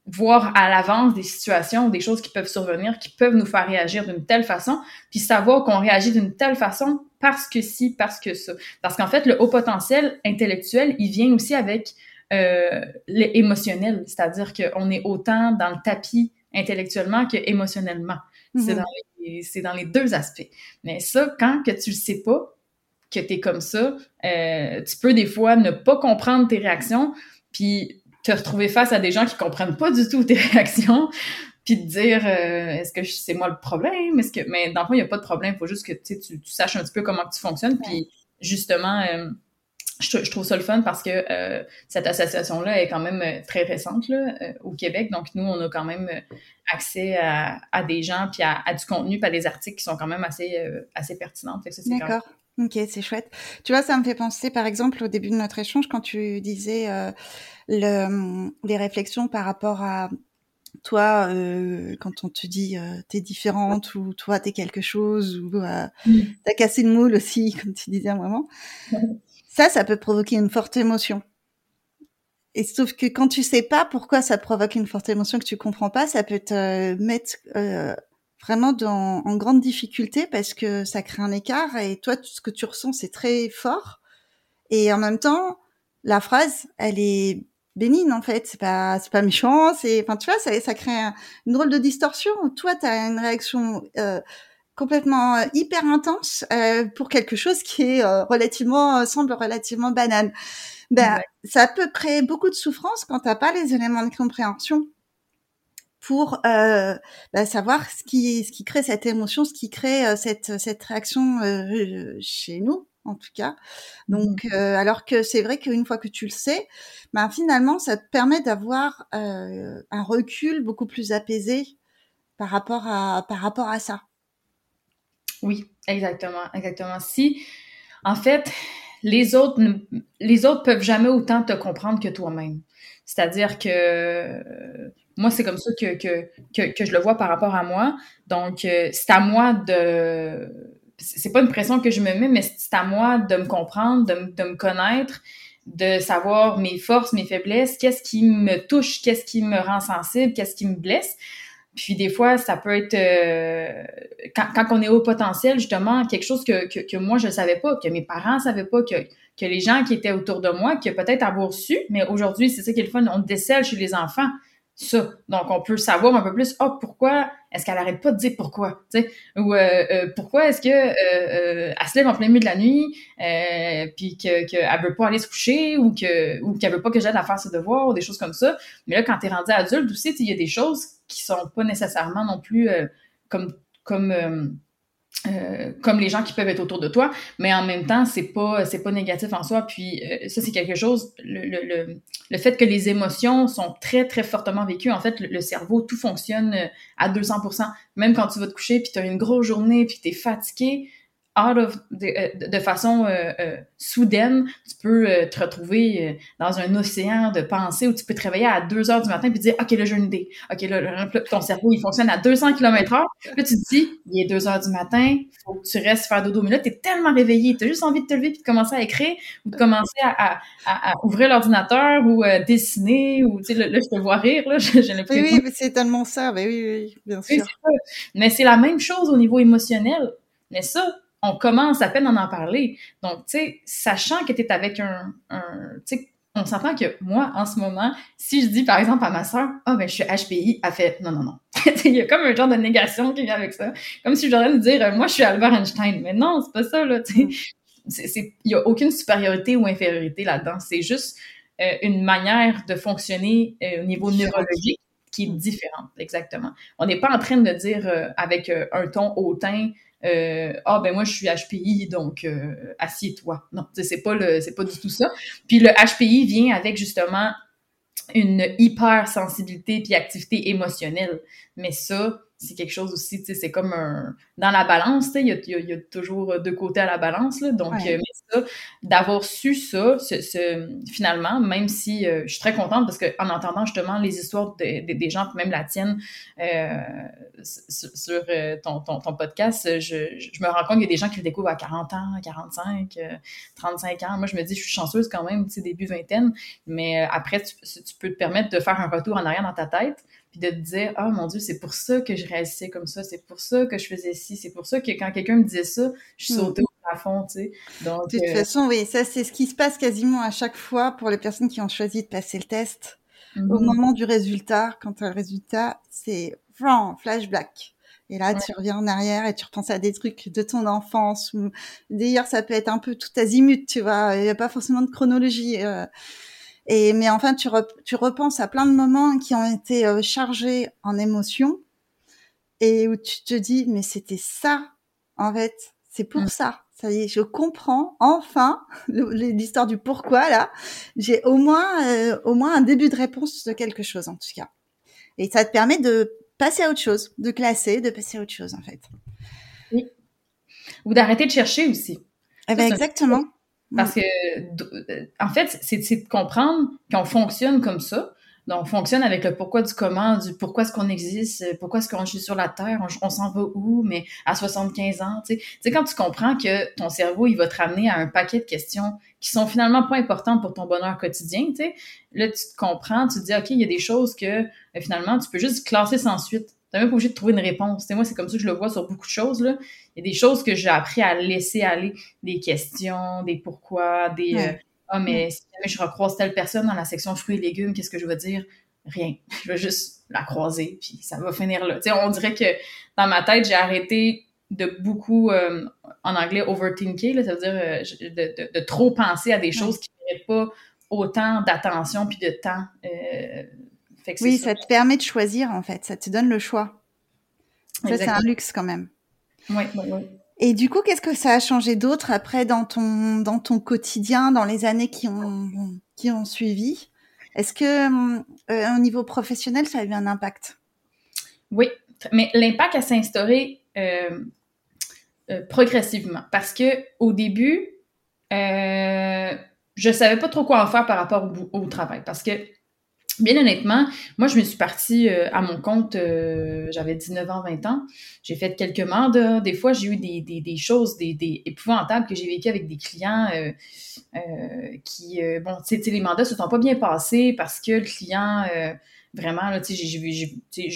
voir à l'avance des situations ou des choses qui peuvent survenir, qui peuvent nous faire réagir d'une telle façon, puis savoir qu'on réagit d'une telle façon parce que si, parce que ça. Parce qu'en fait, le haut potentiel intellectuel, il vient aussi avec euh, l'émotionnel, c'est-à-dire qu'on est autant dans le tapis intellectuellement que émotionnellement. C'est mhm. dans, dans, les deux aspects. Mais ça, quand que tu le sais pas, que tu es comme ça, euh, tu peux des fois ne pas comprendre tes réactions, puis te retrouver face à des gens qui comprennent pas du tout tes réactions, puis te dire euh, est-ce que c'est moi le problème? Est-ce que mais dans le fond il y a pas de problème il faut juste que tu, tu saches un petit peu comment tu fonctionnes puis justement euh, je, trouve ça le fun parce que euh, cette association-là est quand même très récente là, au Québec. Donc, nous, on a quand même accès à, à des gens, puis à, à, du contenu, puis à des articles qui sont quand même assez, assez pertinents. D'accord. Ok, c'est chouette. Tu vois, ça me fait penser, par exemple, au début de notre échange, quand tu disais euh, le, les réflexions par rapport à toi, euh, quand on te dit euh, t'es différente ou toi t'es quelque chose ou euh, mm. t'as cassé le moule aussi, comme tu disais vraiment. ça, ça peut provoquer une forte émotion. Et sauf que quand tu sais pas pourquoi ça provoque une forte émotion que tu comprends pas, ça peut te mettre euh, vraiment dans, en grande difficulté parce que ça crée un écart et toi, ce que tu ressens, c'est très fort. Et en même temps, la phrase, elle est bénigne en fait, c'est pas c'est pas méchant, c'est enfin tu vois ça ça crée une drôle de distorsion. Toi tu as une réaction euh, complètement euh, hyper intense euh, pour quelque chose qui est euh, relativement semble relativement banal. Ben ça peut créer beaucoup de souffrance quand t'as pas les éléments de compréhension pour euh, bah, savoir ce qui, ce qui crée cette émotion, ce qui crée euh, cette, cette réaction euh, chez nous, en tout cas. Donc, mmh. euh, alors que c'est vrai qu'une fois que tu le sais, bah, finalement, ça te permet d'avoir un recul beaucoup plus apaisé par rapport à, par rapport à ça. Oui, exactement, exactement. Si, en fait, les autres, les autres peuvent jamais autant te comprendre que toi-même. C'est-à-dire que moi, c'est comme ça que, que, que, je le vois par rapport à moi. Donc, euh, c'est à moi de... C'est pas une pression que je me mets, mais c'est à moi de me comprendre, de, de me connaître, de savoir mes forces, mes faiblesses, qu'est-ce qui me touche, qu'est-ce qui me rend sensible, qu'est-ce qui me blesse. Puis des fois, ça peut être euh, quand, quand, on est au potentiel, justement, quelque chose que, que, que moi je ne savais pas, que mes parents ne savaient pas, que, que les gens qui étaient autour de moi, que peut-être avoir su, mais aujourd'hui, c'est ça qui est le fun, on décèle chez les enfants ça. Donc, on peut savoir un peu plus, oh, pourquoi est-ce qu'elle arrête pas de dire pourquoi, tu sais, ou euh, euh, pourquoi est-ce que euh, elle se lève en plein milieu de la nuit, puis que qu'elle veut pas aller se coucher, ou que ou qu'elle veut pas que j'aide à faire ses devoirs, ou des choses comme ça. Mais là, quand t'es rendu adulte aussi, il y a des choses qui sont pas nécessairement non plus comme comme euh, comme les gens qui peuvent être autour de toi, mais en même temps, c'est pas c'est pas négatif en soi. Puis euh, ça, c'est quelque chose. Le, le, le, fait que les émotions sont très très fortement vécues, en fait, le, cerveau, tout fonctionne euh, à 200%. Même quand tu vas te coucher, puis tu as une grosse journée, puis tu es fatigué, out of de, de façon euh, euh, soudaine, tu peux euh, te retrouver dans un océan de pensée où tu peux te réveiller à 2 heures du matin puis dire OK là j'ai une idée. OK là, là, ton cerveau il fonctionne à 200 km/h. Là tu te dis il est 2 heures du matin, faut que tu restes faire dodo mais là tu es tellement réveillé, tu as juste envie de te lever puis de commencer à écrire ou de commencer à, à, à, ouvrir l'ordinateur ou dessiner ou tu sais là, je te vois rire là, j'ai l'impression Oui, oui c'est tellement ça, ben oui oui, bien sûr. mais c'est la même chose au niveau émotionnel. Mais ça, on commence à peine à en parler. Donc, tu sais, sachant que tu es avec un, tu sais, on s'entend que moi, en ce moment, si je dis par exemple à ma soeur, ah oh, ben je suis HPI, elle fait non, non, non. il y a comme un genre de négation qui vient avec ça. Comme si j'aurais de dire, moi je suis Albert Einstein. Mais non, c'est pas ça, là. Tu sais, il y a aucune supériorité ou infériorité là-dedans. C'est juste euh, une manière de fonctionner euh, au niveau neurologique qui est différente, exactement. On n'est pas en train de dire euh, avec un ton hautain, euh, ah ben moi je suis HPI donc euh, assieds-toi. Non, c'est pas le c'est pas du tout ça. Puis le HPI vient avec justement une hypersensibilité puis activité émotionnelle. Mais ça, c'est quelque chose aussi, tu sais, c'est comme un... Dans la balance, tu sais, il y a, y a, toujours deux côtés à la balance, là. Donc, euh, mais ça, d'avoir su ça, ce, finalement, même si euh, je suis très contente parce qu'en entendant justement les histoires des gens, même la tienne, euh, sur ton, ton, ton, podcast, je, je, me rends compte qu'il y a des gens qui le découvrent à 40 ans, 45, 35 ans. Moi, je me dis, je suis chanceuse quand même, tu sais, début vingtaine, mais après, tu, tu peux te permettre de faire un retour en arrière dans ta tête puis de te dire ah oh, mon dieu c'est pour ça que je réagissais comme ça c'est pour ça que je faisais ci c'est pour ça que quand quelqu'un me disait ça je hmm. sautais au plafond tu sais donc de toute euh, façon oui ça c'est ce qui se passe quasiment à chaque fois pour les personnes qui ont choisi de passer le test au mhm. moment du résultat quand tu as le résultat c'est flashback et là, tu reviens en arrière et tu repenses à des trucs de ton enfance. Ou d'ailleurs, ça peut être un peu tout azimut, tu vois. Il n'y a pas forcément de chronologie. Euh, et mais enfin, tu, tu repenses à plein de moments qui ont été euh, chargés en émotions et où tu te dis mais c'était ça en fait, c'est pour mm. ça. Ça y est, je comprends enfin l'histoire du pourquoi là. J'ai au moins euh, au moins un début de réponse de quelque chose en tout cas. Et ça te permet de passer à autre chose, de classer, de passer à autre chose en fait. Oui. Ou d'arrêter de chercher aussi. Eh ben exactement. Parce que, en fait, c'est de comprendre qu'on fonctionne comme ça. Donc, on fonctionne avec le pourquoi du comment, du pourquoi est-ce qu'on existe, pourquoi est-ce qu'on est sur la Terre, on, s'en va où, mais à 75 ans, tu sais. Tu sais, quand tu comprends que ton cerveau, il va te ramener à un paquet de questions qui sont finalement pas importantes pour ton bonheur quotidien, tu sais. Là, tu te comprends, tu te dis, OK, il y a des choses que, euh, finalement, tu peux juste classer sans suite. T'es même pas obligé de trouver une réponse. moi, c'est comme ça que je le vois sur beaucoup de choses. Là. Il y a des choses que j'ai appris à laisser aller, des questions, des pourquoi, des euh, Ah, mais si jamais je recroise telle personne dans la section fruits et légumes, qu'est-ce que je vais dire? Rien. Je vais juste la croiser, puis ça va finir là. on dirait que dans ma tête, j'ai arrêté de beaucoup, euh, en anglais, overthinker, là, ça veut dire euh, de, de, trop penser à des choses qui ne pas autant d'attention puis de temps oui, ça. te permet de choisir en fait, ça te donne le choix. Ça, c'est un luxe quand même. Oui, oui, oui. Et du coup, qu'est-ce que ça a changé d'autre après dans ton, dans ton quotidien, dans les années qui ont, qui ont suivi? Est-ce que euh, au niveau professionnel, ça a eu un impact? Oui, mais l'impact a s'est instauré euh, euh, progressivement parce que au début, je savais pas trop quoi en faire par rapport au, au travail parce que Bien honnêtement, moi, je me suis partie euh, à mon compte, euh, j'avais 19 ans, 20 ans. J'ai fait quelques mandats. Des fois, j'ai eu des, des, des choses des, des, épouvantables que j'ai vécues avec des clients euh, qui, bon, tu sais, les mandats se sont pas bien passés parce que le client, vraiment, là, tu sais,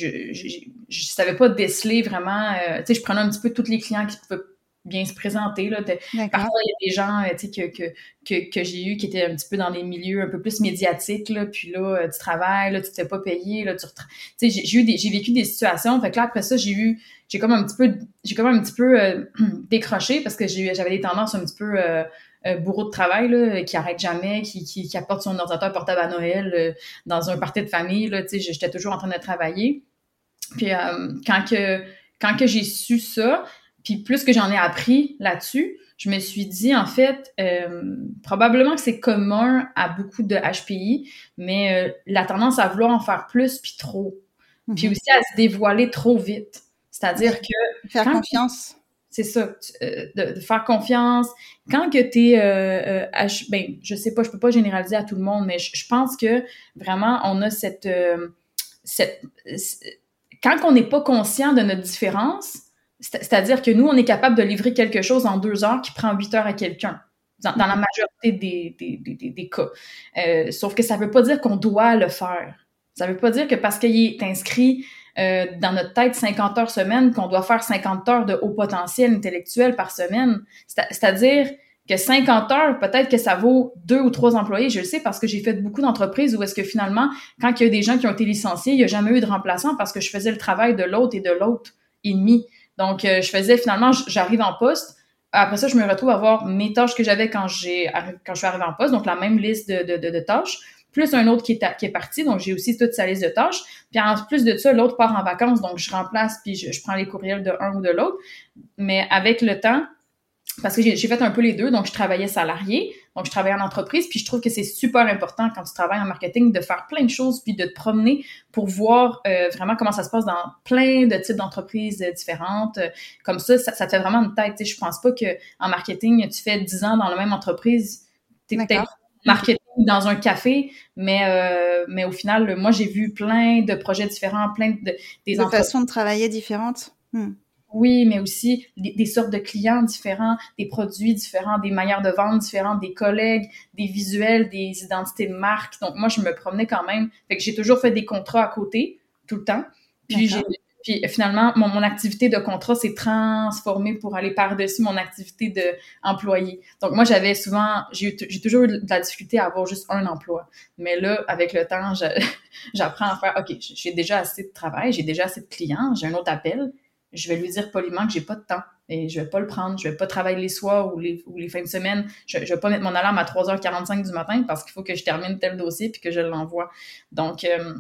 je savais pas déceler vraiment, tu sais, je prenais un petit peu tous les clients qui pouvaient bien se présenter. Là. Parfois, il y a des gens euh, que, que, que, que j'ai eu qui étaient un petit peu dans les milieux un peu plus médiatiques, là, puis là, euh, tu travailles, là, tu te fais pas payer, là, tu j'ai eu des, j'ai vécu des situations, fait que là, après ça, j'ai eu, j'ai comme un petit peu, j'ai comme un petit peu euh, décroché parce que j'ai, j'avais des tendances un petit peu euh, bourreau de travail là, qui arrête jamais, qui, qui, qui apporte son ordinateur portable à Noël dans un party de famille, j'étais toujours en train de travailler. Puis quand que quand que j'ai su ça, puis plus que j'en ai appris là-dessus, je me suis dit, en fait, euh, probablement que c'est commun à beaucoup de HPI, mais euh, la tendance à vouloir en faire plus puis trop. Puis mhm. aussi à se dévoiler trop vite. C'est-à-dire que... Faire confiance. c'est ça, euh, de, faire confiance. Quand que tu es, euh ben, je sais pas, je peux pas généraliser à tout le monde, mais je, pense que vraiment, on a cette... Cette quand on n'est pas conscient de notre différence, c'est-à-dire que nous, on est capable de livrer quelque chose en deux heures qui prend huit heures à quelqu'un. Dans, la majorité des, des, des, cas. Euh, sauf que ça veut pas dire qu'on doit le faire. Ça veut pas dire que parce qu'il est inscrit euh, dans notre tête 50 heures semaine qu'on doit faire 50 heures de haut potentiel intellectuel par semaine. C'est-à-dire que 50 heures, peut-être que ça vaut deux ou trois employés. Je le sais parce que j'ai fait beaucoup d'entreprises où est-ce que finalement, quand il y a des gens qui ont été licenciés, il n'y a jamais eu de remplaçant parce que je faisais le travail de l'autre et de l'autre et demi. Donc, euh, je faisais finalement, j'arrive en poste. Après ça, je me retrouve à avoir mes tâches que j'avais quand j'ai quand je suis arrivée en poste, donc la même liste de, de, tâches plus un autre qui est, qui est parti, donc j'ai aussi toute sa liste de tâches. Puis en plus de ça, l'autre part en vacances, donc je remplace, puis je, prends les courriels de un ou de l'autre. Mais avec le temps, parce que j'ai fait un peu les deux, donc je travaillais salarié, donc je travaillais en entreprise, puis je trouve que c'est super important quand tu travailles en marketing de faire plein de choses, puis de te promener pour voir euh, vraiment comment ça se passe dans plein de types d'entreprises euh, différentes. Comme ça, ça, te fait vraiment une tête. Je pense pas que en marketing, tu fais 10 ans dans la même entreprise, tu peut-être marketing dans un café, mais euh, mais au final, moi j'ai vu plein de projets différents, plein de des de façons de travailler différentes. Hmm. Oui, mais aussi des, sortes de clients différents, des produits différents, des manières de vente différentes, des collègues, des visuels, des identités de marque. Donc moi, je me promenais quand même. Fait que j'ai toujours fait des contrats à côté tout le temps. Puis j'ai puis finalement, mon, mon activité de contrat s'est transformée pour aller par-dessus mon activité d'employé. Donc moi, j'avais souvent, j'ai toujours eu de la difficulté à avoir juste un emploi. Mais là, avec le temps, j'apprends à faire, OK, j'ai déjà assez de travail, j'ai déjà assez de clients, j'ai un autre appel. Je vais lui dire poliment que j'ai pas de temps et je vais pas le prendre. Je vais pas travailler les soirs ou les, ou les fins de semaine. Je, je vais pas mettre mon alarme à 3h45 du matin parce qu'il faut que je termine tel dossier puis que je l'envoie. Donc, euh,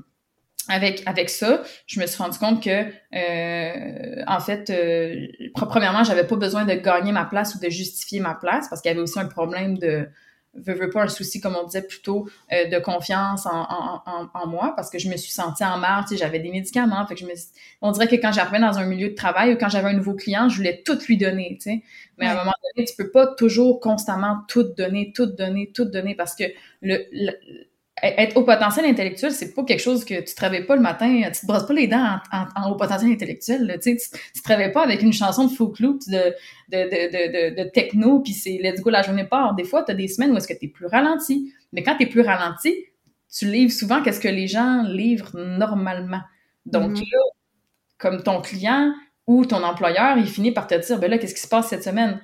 avec avec ça, je me suis rendu compte que euh, en fait, euh, premièrement, j'avais pas besoin de gagner ma place ou de justifier ma place parce qu'il y avait aussi un problème de veux, veux pas un souci comme on disait plutôt euh, de confiance en, en, en, moi parce que je me suis sentie en marre, tu sais, j'avais des médicaments, fait que je me on dirait que quand j'arrivais dans un milieu de travail ou quand j'avais un nouveau client, je voulais tout lui donner, tu sais. Mais à un moment donné, tu peux pas toujours constamment tout donner, tout donner, tout donner parce que le être au potentiel intellectuel, c'est pas quelque chose que tu te réveilles pas le matin, tu te brosses pas les dents en, haut potentiel intellectuel. tu, tu, te réveilles pas avec une chanson de faux de, de, de, de, de, techno, puis c'est let's go la journée part. Des fois, tu as des semaines où est-ce que tu es plus ralenti. Mais quand tu es plus ralenti, tu livres souvent qu'est-ce que les gens livrent normalement. Donc mm-hmm. là, comme ton client ou ton employeur, il finit par te dire, ben là, qu'est-ce qui se passe cette semaine?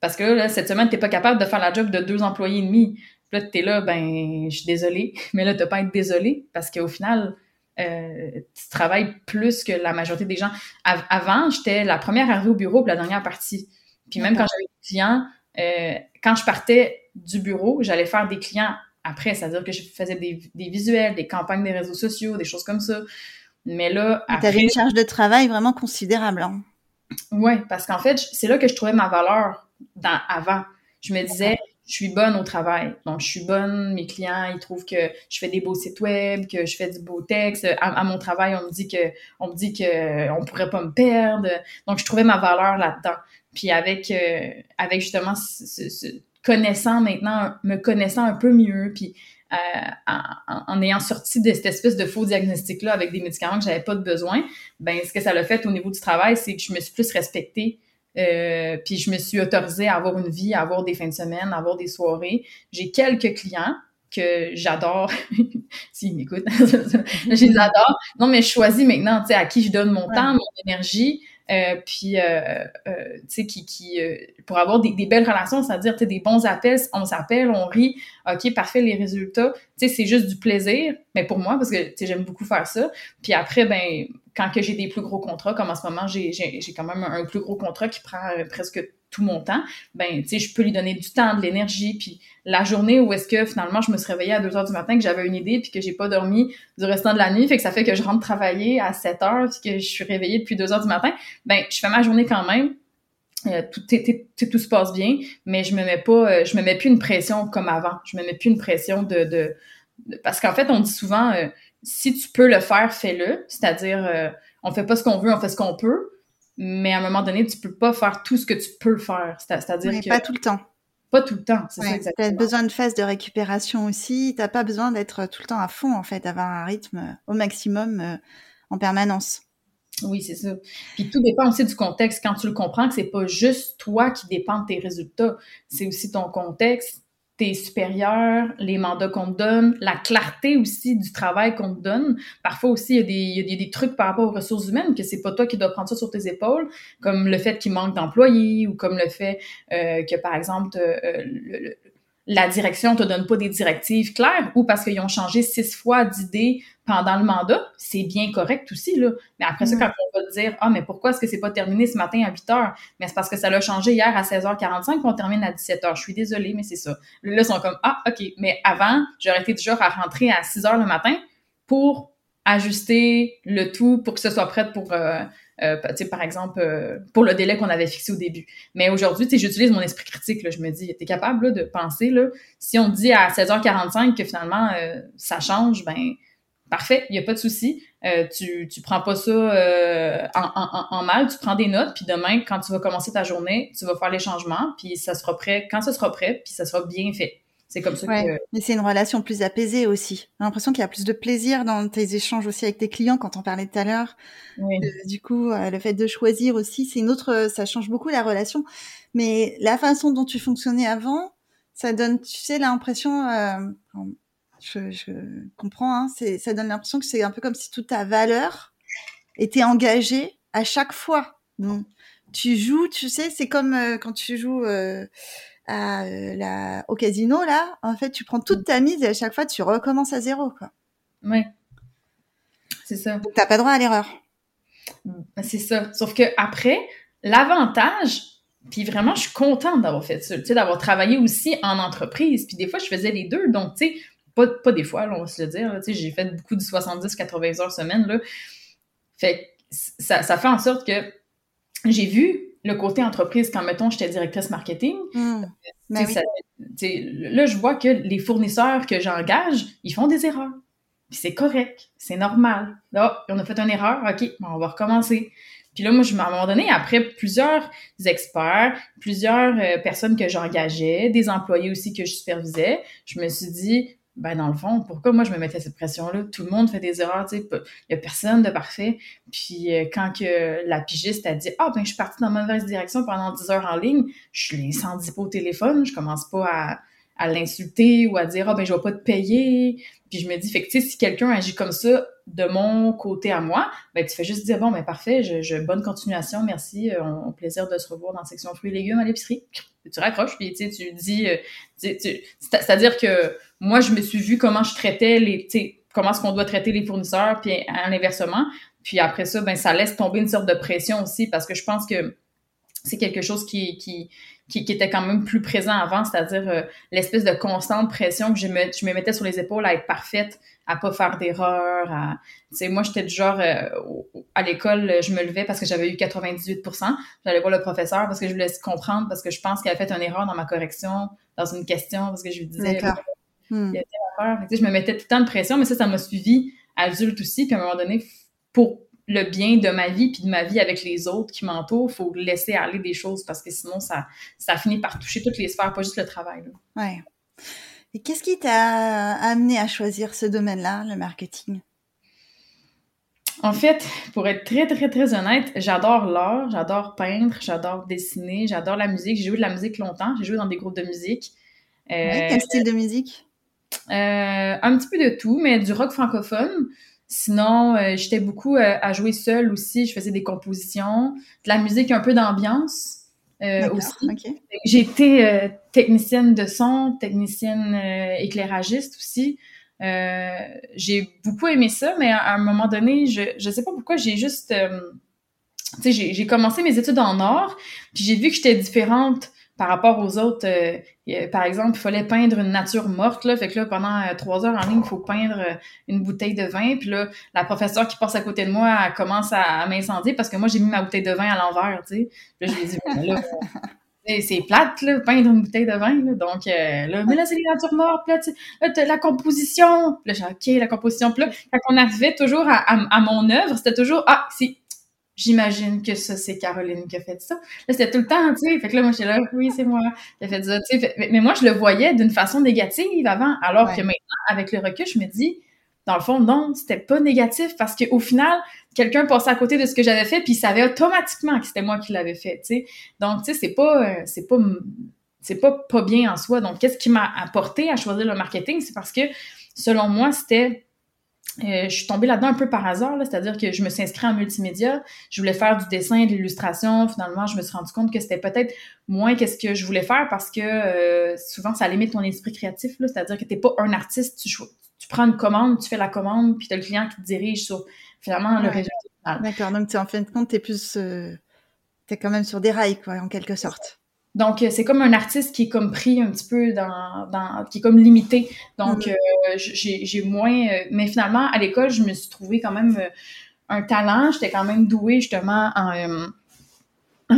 Parce que là, cette semaine, tu pas capable de faire la job de deux employés et demi là, t'es là, ben, je suis désolée. Mais là, t'as pas à être désolée parce qu'au final, euh, tu travailles plus que la majorité des gens. avant, j'étais la première arrivée au bureau pour la dernière partie. Puis même quand j'avais des clients, euh, quand je partais du bureau, j'allais faire des clients après, c'est-à-dire que je faisais des, visuels, des campagnes des réseaux sociaux, des choses comme ça. Mais là, après... avais une charge de travail vraiment considérable. Hein? Ouais, parce qu'en fait, c'est là que je trouvais ma valeur dans, avant. Je me disais, je suis bonne au travail. Donc, je suis bonne. Mes clients, ils trouvent que je fais des beaux sites web, que je fais du beau texte. À, mon travail, on me dit que, on me dit que on pourrait pas me perdre. Donc, je trouvais ma valeur là-dedans. Puis avec, euh, avec justement, ce, connaissant maintenant, me connaissant un peu mieux, puis euh, en, ayant sorti de cette espèce de faux diagnostic-là avec des médicaments que j'avais pas de besoin, ben ce que ça l'a fait au niveau du travail, c'est que je me suis plus respectée euh, puis je me suis autorisée à avoir une vie, à avoir des fins de semaine, à avoir des soirées. J'ai quelques clients que j'adore. S'ils m'écoutent, je les adore. Non, mais je choisis maintenant, tu sais, à qui je donne mon temps, mon énergie. Euh, puis, euh, euh, tu sais, qui, qui euh, pour avoir des, des belles relations, c'est-à-dire, tu des bons appels, on s'appelle, on rit, ok, parfait, les résultats, tu sais, c'est juste du plaisir, mais pour moi, parce que, tu sais, j'aime beaucoup faire ça. Puis après, ben, quand que j'ai des plus gros contrats, comme en ce moment, j'ai quand même un, plus gros contrat qui prend euh, presque tout mon temps, ben, tu sais, je peux lui donner du temps, de l'énergie, puis la journée où est-ce que finalement je me suis réveillée à 2 heures du matin, que j'avais une idée, puis que j'ai pas dormi du restant de la nuit, fait que ça fait que je rentre travailler à 7 heures, puis que je suis réveillée depuis 2 heures du matin, ben, je fais ma journée quand même, euh, tout, tout, se passe bien, mais je me mets pas, euh, je me mets plus une pression comme avant. Je me mets plus une pression de, de, parce qu'en fait, on dit souvent, si tu peux le faire, fais-le. C'est-à-dire, euh, on fait pas ce qu'on veut, on fait ce qu'on peut. mais à un moment donné, tu peux pas faire tout ce que tu peux faire. C'est-à-dire que... pas tout le temps. Pas tout le temps, c'est ça exactement. Tu as besoin de phases de récupération aussi. Tu pas besoin d'être tout le temps à fond, en fait, d'avoir un rythme au maximum euh, en permanence. Oui, c'est ça. Puis tout dépend aussi du contexte. Quand tu le comprends, que c'est pas juste toi qui dépend de tes résultats, c'est aussi ton contexte, tes supérieurs, les mandats qu'on te donne, la clarté aussi du travail qu'on te donne. Parfois aussi, il y, a des, il y a des, trucs par rapport aux ressources humaines que c'est pas toi qui dois prendre ça sur tes épaules, comme le fait qu'il manque d'employés ou comme le fait euh, que, par exemple, euh, la direction te donne pas des directives claires ou parce qu'ils ont changé six fois d'idée pendant le mandat, c'est bien correct aussi, là. Mais après ça, quand on va dire, ah, mais pourquoi est-ce que c'est pas terminé ce matin à 8 heures? Mais c'est parce que ça l'a changé hier à 16h45 qu'on termine à 17 h Je suis désolée, mais c'est ça. Là, ils sont comme, ah, OK. Mais avant, j'aurais été toujours à rentrer à 6 h le matin pour ajuster le tout pour que ce soit prêt pour, euh, euh, par exemple, euh, pour le délai qu'on avait fixé au début. Mais aujourd'hui, j'utilise mon esprit critique. Là, je me dis, t'es capable là, de penser, là, si on dit à 16h45 que finalement euh, ça change, ben parfait, il n'y a pas de souci. Euh, tu, tu prends pas ça en, en, en, mal, tu prends des notes, puis demain, quand tu vas commencer ta journée, tu vas faire les changements, puis ça sera prêt quand ce sera prêt, puis ça sera bien fait. C'est comme ça que... Mais c'est une relation plus apaisée aussi. J'ai l'impression qu'il y a plus de plaisir dans tes échanges aussi avec tes clients, quand on parlait tout à l'heure. Oui. Euh, du coup, euh, le fait de choisir aussi, c'est une autre... Ça change beaucoup la relation. Mais la façon dont tu fonctionnais avant, ça donne, tu sais, l'impression... Euh, je, je, comprends, hein, ça donne l'impression que c'est un peu comme si toute ta valeur était engagée à chaque fois. Donc, tu joues, tu sais, c'est comme quand tu joues à, euh, la, au casino, là, en fait, tu prends toute ta mise et à chaque fois, tu recommences à zéro, quoi. Oui. C'est ça. Donc, t'as pas droit à l'erreur. Ben, c'est ça. Sauf que après, l'avantage, puis vraiment, je suis contente d'avoir fait ça, tu sais, d'avoir travaillé aussi en entreprise. Puis des fois, je faisais les deux. Donc, tu sais, pas, pas des fois, là, on va se le dire. J'ai fait beaucoup de 70-80 heures semaine, là. Fait ça, ça fait en sorte que j'ai vu le côté entreprise, quand, mettons, j'étais directrice marketing, mmh. Ben là, je vois que les fournisseurs que j'engage, ils font des erreurs. Puis c'est correct, c'est normal. Là, on a fait une erreur, OK, on va recommencer. Puis là, moi, je, à un moment donné, après plusieurs experts, plusieurs euh, personnes que j'engageais, des employés aussi que je supervisais, je me suis dit, ben dans le fond, pourquoi moi je me mettais cette pression-là? Tout le monde fait des erreurs, tu sais, il y a personne de parfait. Puis euh, quand que la pigiste a dit Ah ben je suis partie dans la mauvaise direction pendant 10 heures en ligne, je l'ai senti pas au téléphone, je commence pas à, à l'insulter ou à dire Ah ben je vais pas te payer. Puis je me dis, fait que si quelqu'un agit comme ça de mon côté à moi, ben tu fais juste dire Bon ben parfait, je, bonne continuation, merci, euh, on, plaisir de se revoir dans la section fruits et légumes à l'épicerie. Tu raccroches, puis tu dis, euh, c'est-à-dire que moi, je me suis vu comment je traitais les, comment est-ce qu'on doit traiter les fournisseurs, puis à l'inversement. Puis après ça, ben ça laisse tomber une sorte de pression aussi, parce que je pense que c'est quelque chose qui, qui, qui, était quand même plus présent avant, c'est-à-dire euh, l'espèce de constante pression que je me, je me mettais sur les épaules à être parfaite, à pas faire d'erreurs. À... moi, j'étais du genre, euh, à l'école, je me levais parce que j'avais eu 98% J'allais voir le professeur parce que je voulais comprendre, parce que je pense qu'il avait fait une erreur dans ma correction, dans une question, parce que je lui disais... Hmm. Il y a je me mettais tout le temps de pression, mais ça, ça m'a suivi adulte aussi. Puis à un moment donné, pour le bien de ma vie puis de ma vie avec les autres qui m'entourent, il faut laisser aller des choses parce que sinon, ça, ça finit par toucher toutes les sphères, pas juste le travail. Ouais. Et qu'est-ce qui t'a amené à choisir ce domaine-là, le marketing? En fait, pour être très, très, très honnête, j'adore l'art, j'adore peindre, j'adore dessiner, j'adore la musique. J'ai joué de la musique longtemps, j'ai joué dans des groupes de musique. Euh, quel style de musique? Euh, un petit peu de tout, mais du rock francophone. Sinon, euh, j'étais beaucoup euh, à jouer seule aussi. Je faisais des compositions, de la musique, un peu d'ambiance aussi. J'ai été technicienne de son, technicienne éclairagiste aussi. j'ai beaucoup aimé ça, mais à, un moment donné, je ne sais pas pourquoi, j'ai juste... tu sais, j'ai commencé mes études en art, puis j'ai vu que j'étais différente par rapport aux autres, euh, par exemple, il fallait peindre une nature morte, là, fait que là, pendant euh, trois heures en ligne, il faut peindre euh, une bouteille de vin, puis là, la professeure qui passe à côté de moi, commence à, m'incendier parce que moi, j'ai mis ma bouteille de vin à l'envers, tu sais. Là, je lui ai dit, là, c'est plate, là, peindre une bouteille de vin, là, donc, là, mais là, c'est les natures mortes, là, tu sais, la composition, là, j'ai OK, la composition, puis là, quand on arrivait toujours à, à, mon œuvre, c'était toujours, ah, c'est j'imagine que ça, c'est Caroline qui a fait ça. Là, c'était tout le temps, tu sais. Fait que là, moi, j'étais là, oui, c'est moi qui a fait ça, tu sais. Mais, moi, je le voyais d'une façon négative avant, alors que maintenant, avec le recul, je me dis, dans le fond, non, c'était pas négatif parce qu'au final, quelqu'un passait à côté de ce que j'avais fait puis il savait automatiquement que c'était moi qui l'avais fait, tu sais. Donc, tu sais, c'est pas, euh, c'est pas, c'est pas pas bien en soi. Donc, qu'est-ce qui m'a apporté à choisir le marketing? C'est parce que, selon moi, c'était euh, je suis tombée là-dedans un peu par hasard, c'est-à-dire que je me suis inscrite en multimédia, je voulais faire du dessin de l'illustration. Finalement, je me suis rendu compte que c'était peut-être moins qu'est-ce que je voulais faire parce que euh, souvent, ça limite ton esprit créatif, c'est-à-dire que tu n'es pas un artiste, tu, tu prends une commande, tu fais la commande, puis tu as le client qui te dirige sur finalement le résultat D'accord, donc en fin de compte, tu es plus... Euh, tu es quand même sur des rails, quoi, en quelque sorte. Donc, euh, c'est comme un artiste qui est comme pris un petit peu dans, dans qui est comme limité. Donc, mm. euh, j'ai moins. Euh, mais finalement, à l'école, je me suis trouvé quand même un talent. J'étais quand même douée justement en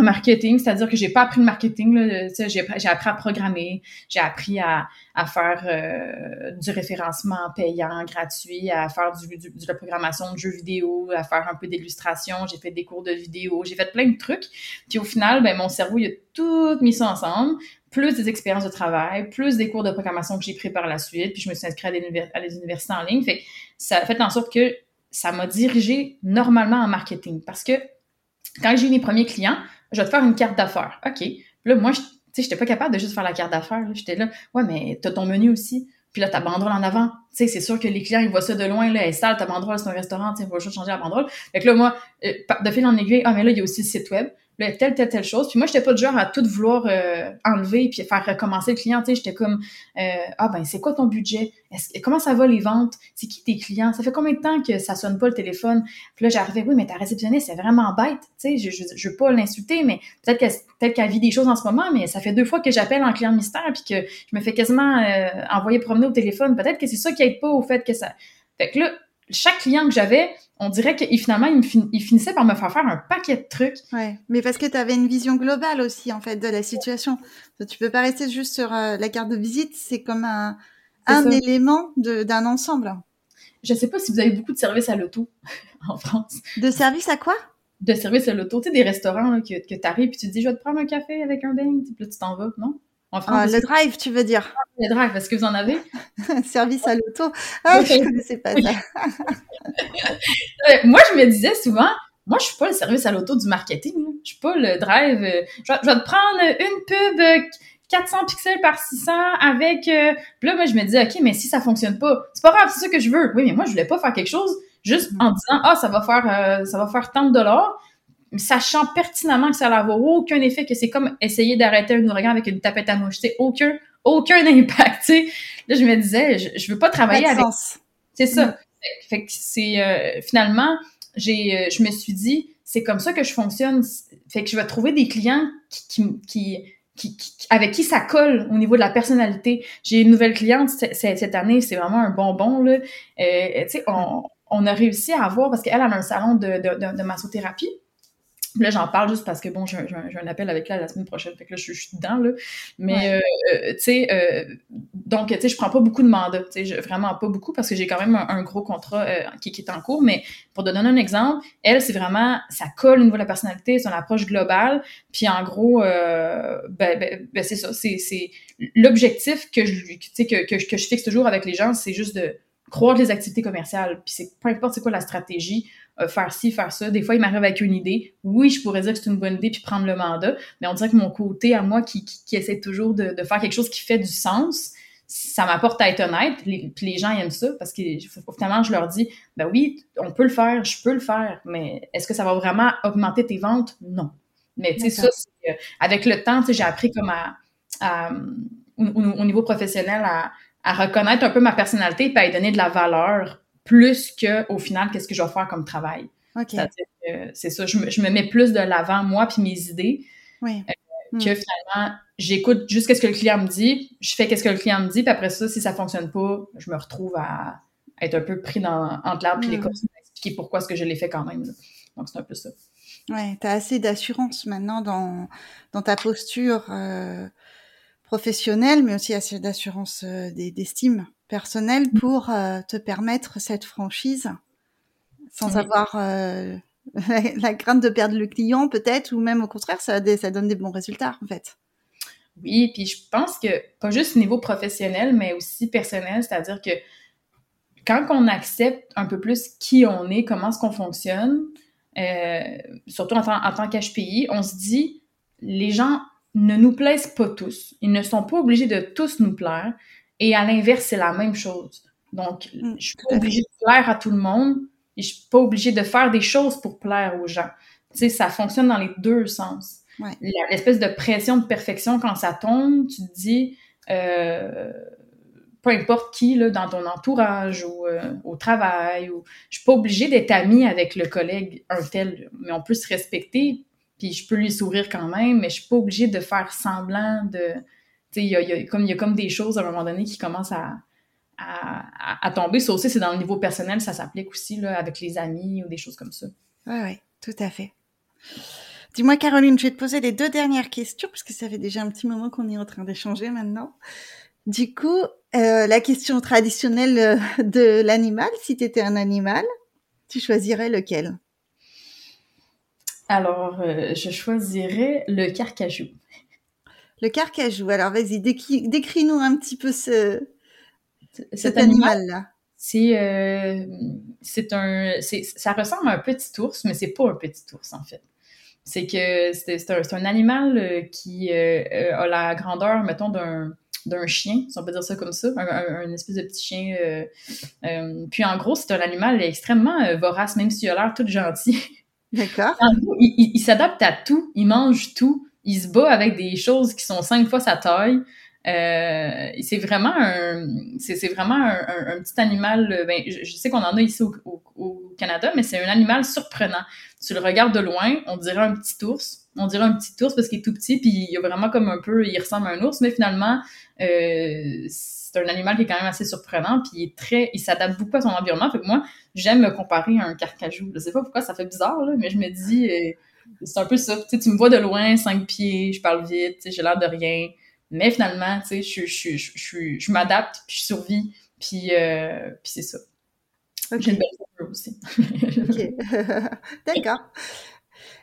marketing, c'est-à-dire que j'ai pas appris le marketing, j'ai, appris à programmer, j'ai appris à, à faire euh, du référencement payant, gratuit, à faire du, de la programmation de jeux vidéo, à faire un peu d'illustration, j'ai fait des cours de vidéo, j'ai fait plein de trucs. Puis au final, ben, mon cerveau, il a tout mis ça ensemble, plus des expériences de travail, plus des cours de programmation que j'ai pris par la suite, puis je me suis inscrite à des, universités en ligne. Fait ça a fait en sorte que ça m'a dirigé normalement en marketing parce que quand j'ai eu mes premiers clients, je vais te faire une carte d'affaires. OK. là, moi, je, tu sais, j'étais pas capable de juste faire la carte d'affaires. J'étais là, ouais, mais t'as ton menu aussi. Puis là, ta banderole en avant. Tu sais, c'est sûr que les clients, ils voient ça de loin, là, sale, ta banderole, c'est un restaurant, tu sais, va juste changer la banderole. Fait que là, moi, euh, de fil en aiguille, ah, mais là, il y a aussi le site web telle, telle, telle chose. Puis moi, j'étais pas du genre à tout vouloir euh, enlever puis faire recommencer le client. J'étais comme, euh, ah ben, c'est quoi ton budget? Comment ça va les ventes? C'est qui tes clients? Ça fait combien de temps que ça sonne pas le téléphone? Puis là, j'arrivais, oui, mais ta réceptionniste, c'est vraiment bête. Je, je, je veux pas l'insulter, mais peut-être qu'elle, peut-être qu'elle vit des choses en ce moment, mais ça fait deux fois que j'appelle en client mystère puis que je me fais quasiment euh, envoyer promener au téléphone. Peut-être que c'est ça qui aide pas au fait que ça... Fait que là, chaque client que j'avais, on dirait qu'il finalement, il, finissait par me faire faire un paquet de trucs. Ouais, mais parce que tu avais une vision globale aussi, en fait, de la situation. Tu peux pas rester juste sur euh, la carte de visite, c'est comme un, un élément d'un ensemble. Je sais pas si vous avez beaucoup de services à l'auto en France. De services à quoi? De services à l'auto. Tu sais, des restaurants là, que, que tu arrives et tu te dis, je vais te prendre un café avec un bain, puis là, tu t'en vas, non? Ah, le drive, tu veux dire Le drive, est-ce que vous en avez Service à l'auto. Ah, je connaissais pas ça. moi, je me disais souvent, moi, je suis pas le service à l'auto du marketing. Je suis pas le drive. Euh, je, vais, te prendre une pub 400 euh, pixels par 600 avec. Euh... Puis là, moi, je me disais, ok, mais si ça fonctionne pas, c'est pas grave, c'est ça que je veux. Oui, mais moi, je voulais pas faire quelque chose juste en disant, ah, ça va faire, euh, ça va faire tant de dollars sachant pertinemment que ça n'aura aucun effet, que c'est comme essayer d'arrêter un ouragan avec une tapette à mouche, aucun, aucun impact, Là, je me disais, je, je veux pas travailler avec... C'est ça. Mm. Fait que c'est, euh, finalement, j'ai, euh, je me suis dit, c'est comme ça que je fonctionne. Fait que je vais trouver des clients qui, qui, qui, avec qui ça colle au niveau de la personnalité. J'ai une nouvelle cliente cette année, c'est vraiment un bonbon, là. Euh, tu sais, on, on a réussi à avoir, parce qu'elle a un salon de, de, de massothérapie, Là, j'en parle juste parce que, bon, j'ai un, appel avec elle la semaine prochaine, fait que là, je, suis dedans, là. Mais, euh, euh, tu sais, euh, donc, tu sais, je prends pas beaucoup de mandats, tu sais, vraiment pas beaucoup, parce que j'ai quand même un, gros contrat qui, qui, est en cours, mais pour te donner un exemple, elle, c'est vraiment, ça colle au niveau de la personnalité, son approche globale, puis en gros, ben, ben, ben c'est ça, c'est l'objectif que je, que, que, que je fixe toujours avec les gens, c'est juste de croire les activités commerciales, puis c'est peu importe c'est quoi la stratégie, euh, faire ci, faire ça. Des fois, il m'arrive avec une idée. Oui, je pourrais dire que c'est une bonne idée puis prendre le mandat, mais on dirait que mon côté à moi qui, qui, essaie toujours de, de, faire quelque chose qui fait du sens, ça m'apporte à être honnête. Les, puis les gens aiment ça parce que finalement, je leur dis, ben oui, on peut le faire, je peux le faire, mais est-ce que ça va vraiment augmenter tes ventes? Non. Mais tu sais, ça, euh, avec le temps, tu sais, j'ai appris comme à, à au, au, niveau professionnel à, à reconnaître un peu ma personnalité et à y donner de la valeur plus que au final qu'est-ce que je vais faire comme travail. C'est ça, je me, je me, mets plus de l'avant moi puis mes idées. Oui. Euh, que hmm. finalement j'écoute juste ce que le client me dit, je fais qu'est-ce que le client me dit, puis après ça si ça fonctionne pas, je me retrouve à, être un peu pris dans entre l'arbre puis les hmm. expliquer pourquoi est-ce que je l'ai fait quand même. Donc c'est un peu ça. Ouais, tu as assez d'assurance maintenant dans, dans ta posture euh, professionnelle, mais aussi assez d'assurance euh, d'estime personnelle pour euh, te permettre cette franchise sans avoir euh, la, crainte de perdre le client peut-être, ou même au contraire, ça, ça donne des bons résultats en fait. Oui, puis je pense que pas juste au niveau professionnel, mais aussi personnel, c'est-à-dire que quand on accepte un peu plus qui on est, comment est-ce qu'on fonctionne, euh, surtout en, tant, en tant qu'HPI, on se dit, les gens ne nous plaisent pas tous. Ils ne sont pas obligés de tous nous plaire. Et à l'inverse, c'est la même chose. Donc, mm, je suis pas obligée de plaire à tout le monde et je suis pas obligée de faire des choses pour plaire aux gens. Tu sais, ça fonctionne dans les deux sens. L'espèce de pression de perfection, quand ça tombe, tu te dis, euh, peu importe qui, là, dans ton entourage ou euh, au travail, ou je suis pas obligée d'être amie avec le collègue un tel, mais on peut se respecter, puis je peux lui sourire quand même, mais je suis pas obligée de faire semblant de... Tu sais, il y a, comme, y a comme des choses à un moment donné qui commencent à, à, tomber. Ça aussi, c'est dans le niveau personnel, ça s'applique aussi là, avec les amis ou des choses comme ça. Oui, oui, tout à fait. Dis-moi, Caroline, je vais te poser les deux dernières questions, parce que ça fait déjà un petit moment qu'on est en train d'échanger maintenant. Du coup, euh, la question traditionnelle euh, de l'animal, si tu étais un animal, tu choisirais lequel? Alors, euh, je choisirais le carcajou. Le carcajou. Alors, vas-y, décris-nous un petit peu ce, cet animal-là. C'est c'est un ça ressemble à un petit ours, mais c'est pas un petit ours en fait. C'est que c'est un, un, animal qui a la grandeur, mettons, d'un d'un chien, si on peut dire ça comme ça, un, espèce de petit chien. Euh, euh, puis en gros, c'est un animal extrêmement euh, vorace, même s'il a l'air tout gentil. Il, s'adapte à tout, il mange tout, il se bat avec des choses qui sont cinq fois sa taille. c'est vraiment un c'est vraiment un, petit animal ben, je, sais qu'on en a ici au, Canada mais c'est un animal surprenant. Tu le regardes de loin on dirait un petit ours. On dirait un petit ours parce qu'il est tout petit puis il a vraiment comme un peu il ressemble à un ours mais finalement euh, c'est un animal qui est quand même assez surprenant, puis il est très, il s'adapte beaucoup à son environnement. Fait que moi, j'aime me comparer à un carcajou. Je sais pas pourquoi ça fait bizarre, là, mais je me dis, euh, c'est un peu ça. Tu, tu me vois de loin, cinq pieds, je parle vite, j'ai l'air de rien. Mais finalement, tu sais, je, je, je, je, m'adapte, puis je survis, puis, euh, puis c'est ça. J'ai une belle aussi. D'accord.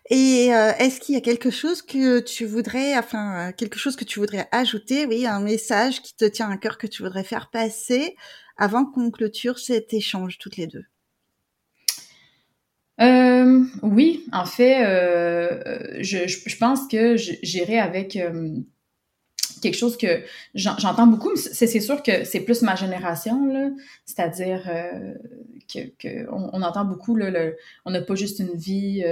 Et euh, est-ce qu'il y a quelque chose que tu voudrais, enfin, euh, quelque chose que tu voudrais ajouter, oui, un message qui te tient à cœur que tu voudrais faire passer avant qu'on clôture cet échange toutes les deux? Euh, Oui, en fait, je, je, pense que j'irai avec quelque chose que j'entends beaucoup, c'est sûr que c'est plus ma génération, c'est-à-dire que, on, entend beaucoup, le, on n'a pas juste une vie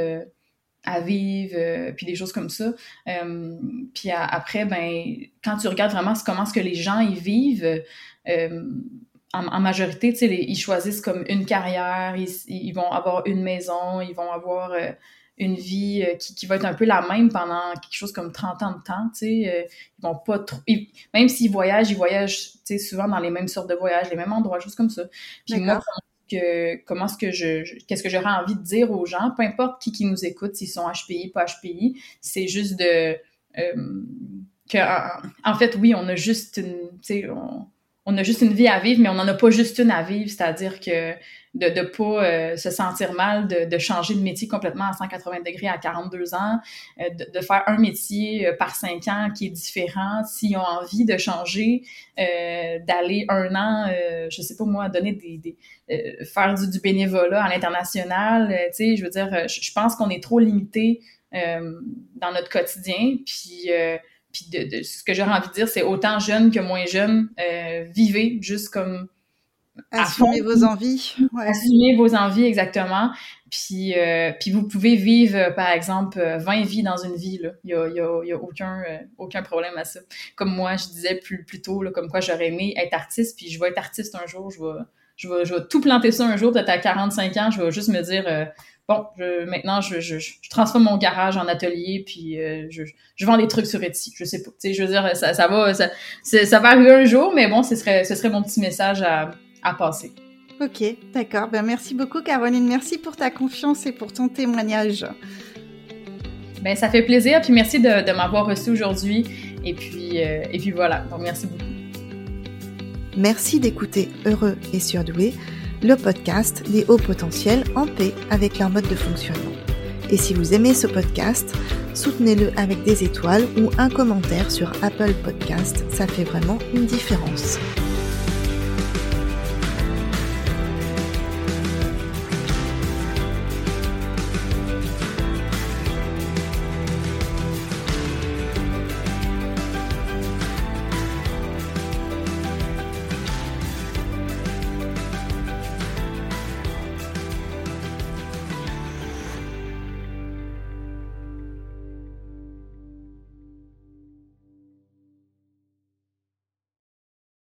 à vivre, euh, puis des choses comme ça. Euh, puis après, ben, quand tu regardes vraiment comment ce que les gens y vivent, euh, en, majorité, tu sais, ils choisissent comme une carrière, ils, ils, vont avoir une maison, ils vont avoir une vie qui, qui, va être un peu la même pendant quelque chose comme 30 ans de temps, tu sais. ils vont pas trop... même s'ils voyagent, ils voyagent, tu sais, souvent dans les mêmes sortes de voyages, les mêmes endroits, choses comme ça. Puis moi, comment est-ce que je, qu'est-ce que j'aurais envie de dire aux gens, peu importe qui nous écoute, s'ils sont HPI, pas HPI, c'est juste de euh, en, fait oui, on a juste une, on a juste une vie à vivre, mais on n'en a pas juste une à vivre, c'est-à-dire que de ne pas euh, se sentir mal, de, de, changer de métier complètement à 180 degrés à 42 ans, euh, de, de, faire un métier euh, par cinq ans qui est différent, s'ils ont envie de changer, d'aller un an, je sais pas moi, donner des, des faire du, du, bénévolat à l'international, tu sais, je veux dire, je, pense qu'on est trop limité dans notre quotidien, puis puis de, ce que j'aurais envie de dire, c'est autant jeune que moins jeune, vivez juste comme Assumez vos envies. Ouais. Assumez vos envies, exactement. Puis, euh, puis vous pouvez vivre, euh, par exemple, 20 euh, vies dans une vie. Là. Il n'y a, y a, y a aucun, aucun problème à ça. Comme moi, je disais plus, plus tôt, là, comme quoi j'aurais aimé être artiste, puis je vais être artiste un jour, je vais, je vais, je vais tout planter ça un jour, peut-être à 45 ans, je vais juste me dire, bon, je, maintenant, je, je, je, transforme mon garage en atelier, puis je, je vends des trucs sur Etsy. Je sais pas. Tu sais, je veux dire, ça, ça va, ça, ça va arriver un jour, mais bon, ce serait, ce serait mon petit message à à passer. Ok, d'accord. Ben, merci beaucoup, Caroline. Merci pour ta confiance et pour ton témoignage. Ben, ça fait plaisir. Puis merci de, de m'avoir reçu aujourd'hui. Et puis, euh, et puis voilà. Donc, merci beaucoup. Merci d'écouter Heureux et Surdoué. Le podcast des hauts potentiels en paix avec leur mode de fonctionnement. Et si vous aimez ce podcast, soutenez-le avec des étoiles ou un commentaire sur Apple Podcast, ça fait vraiment une différence.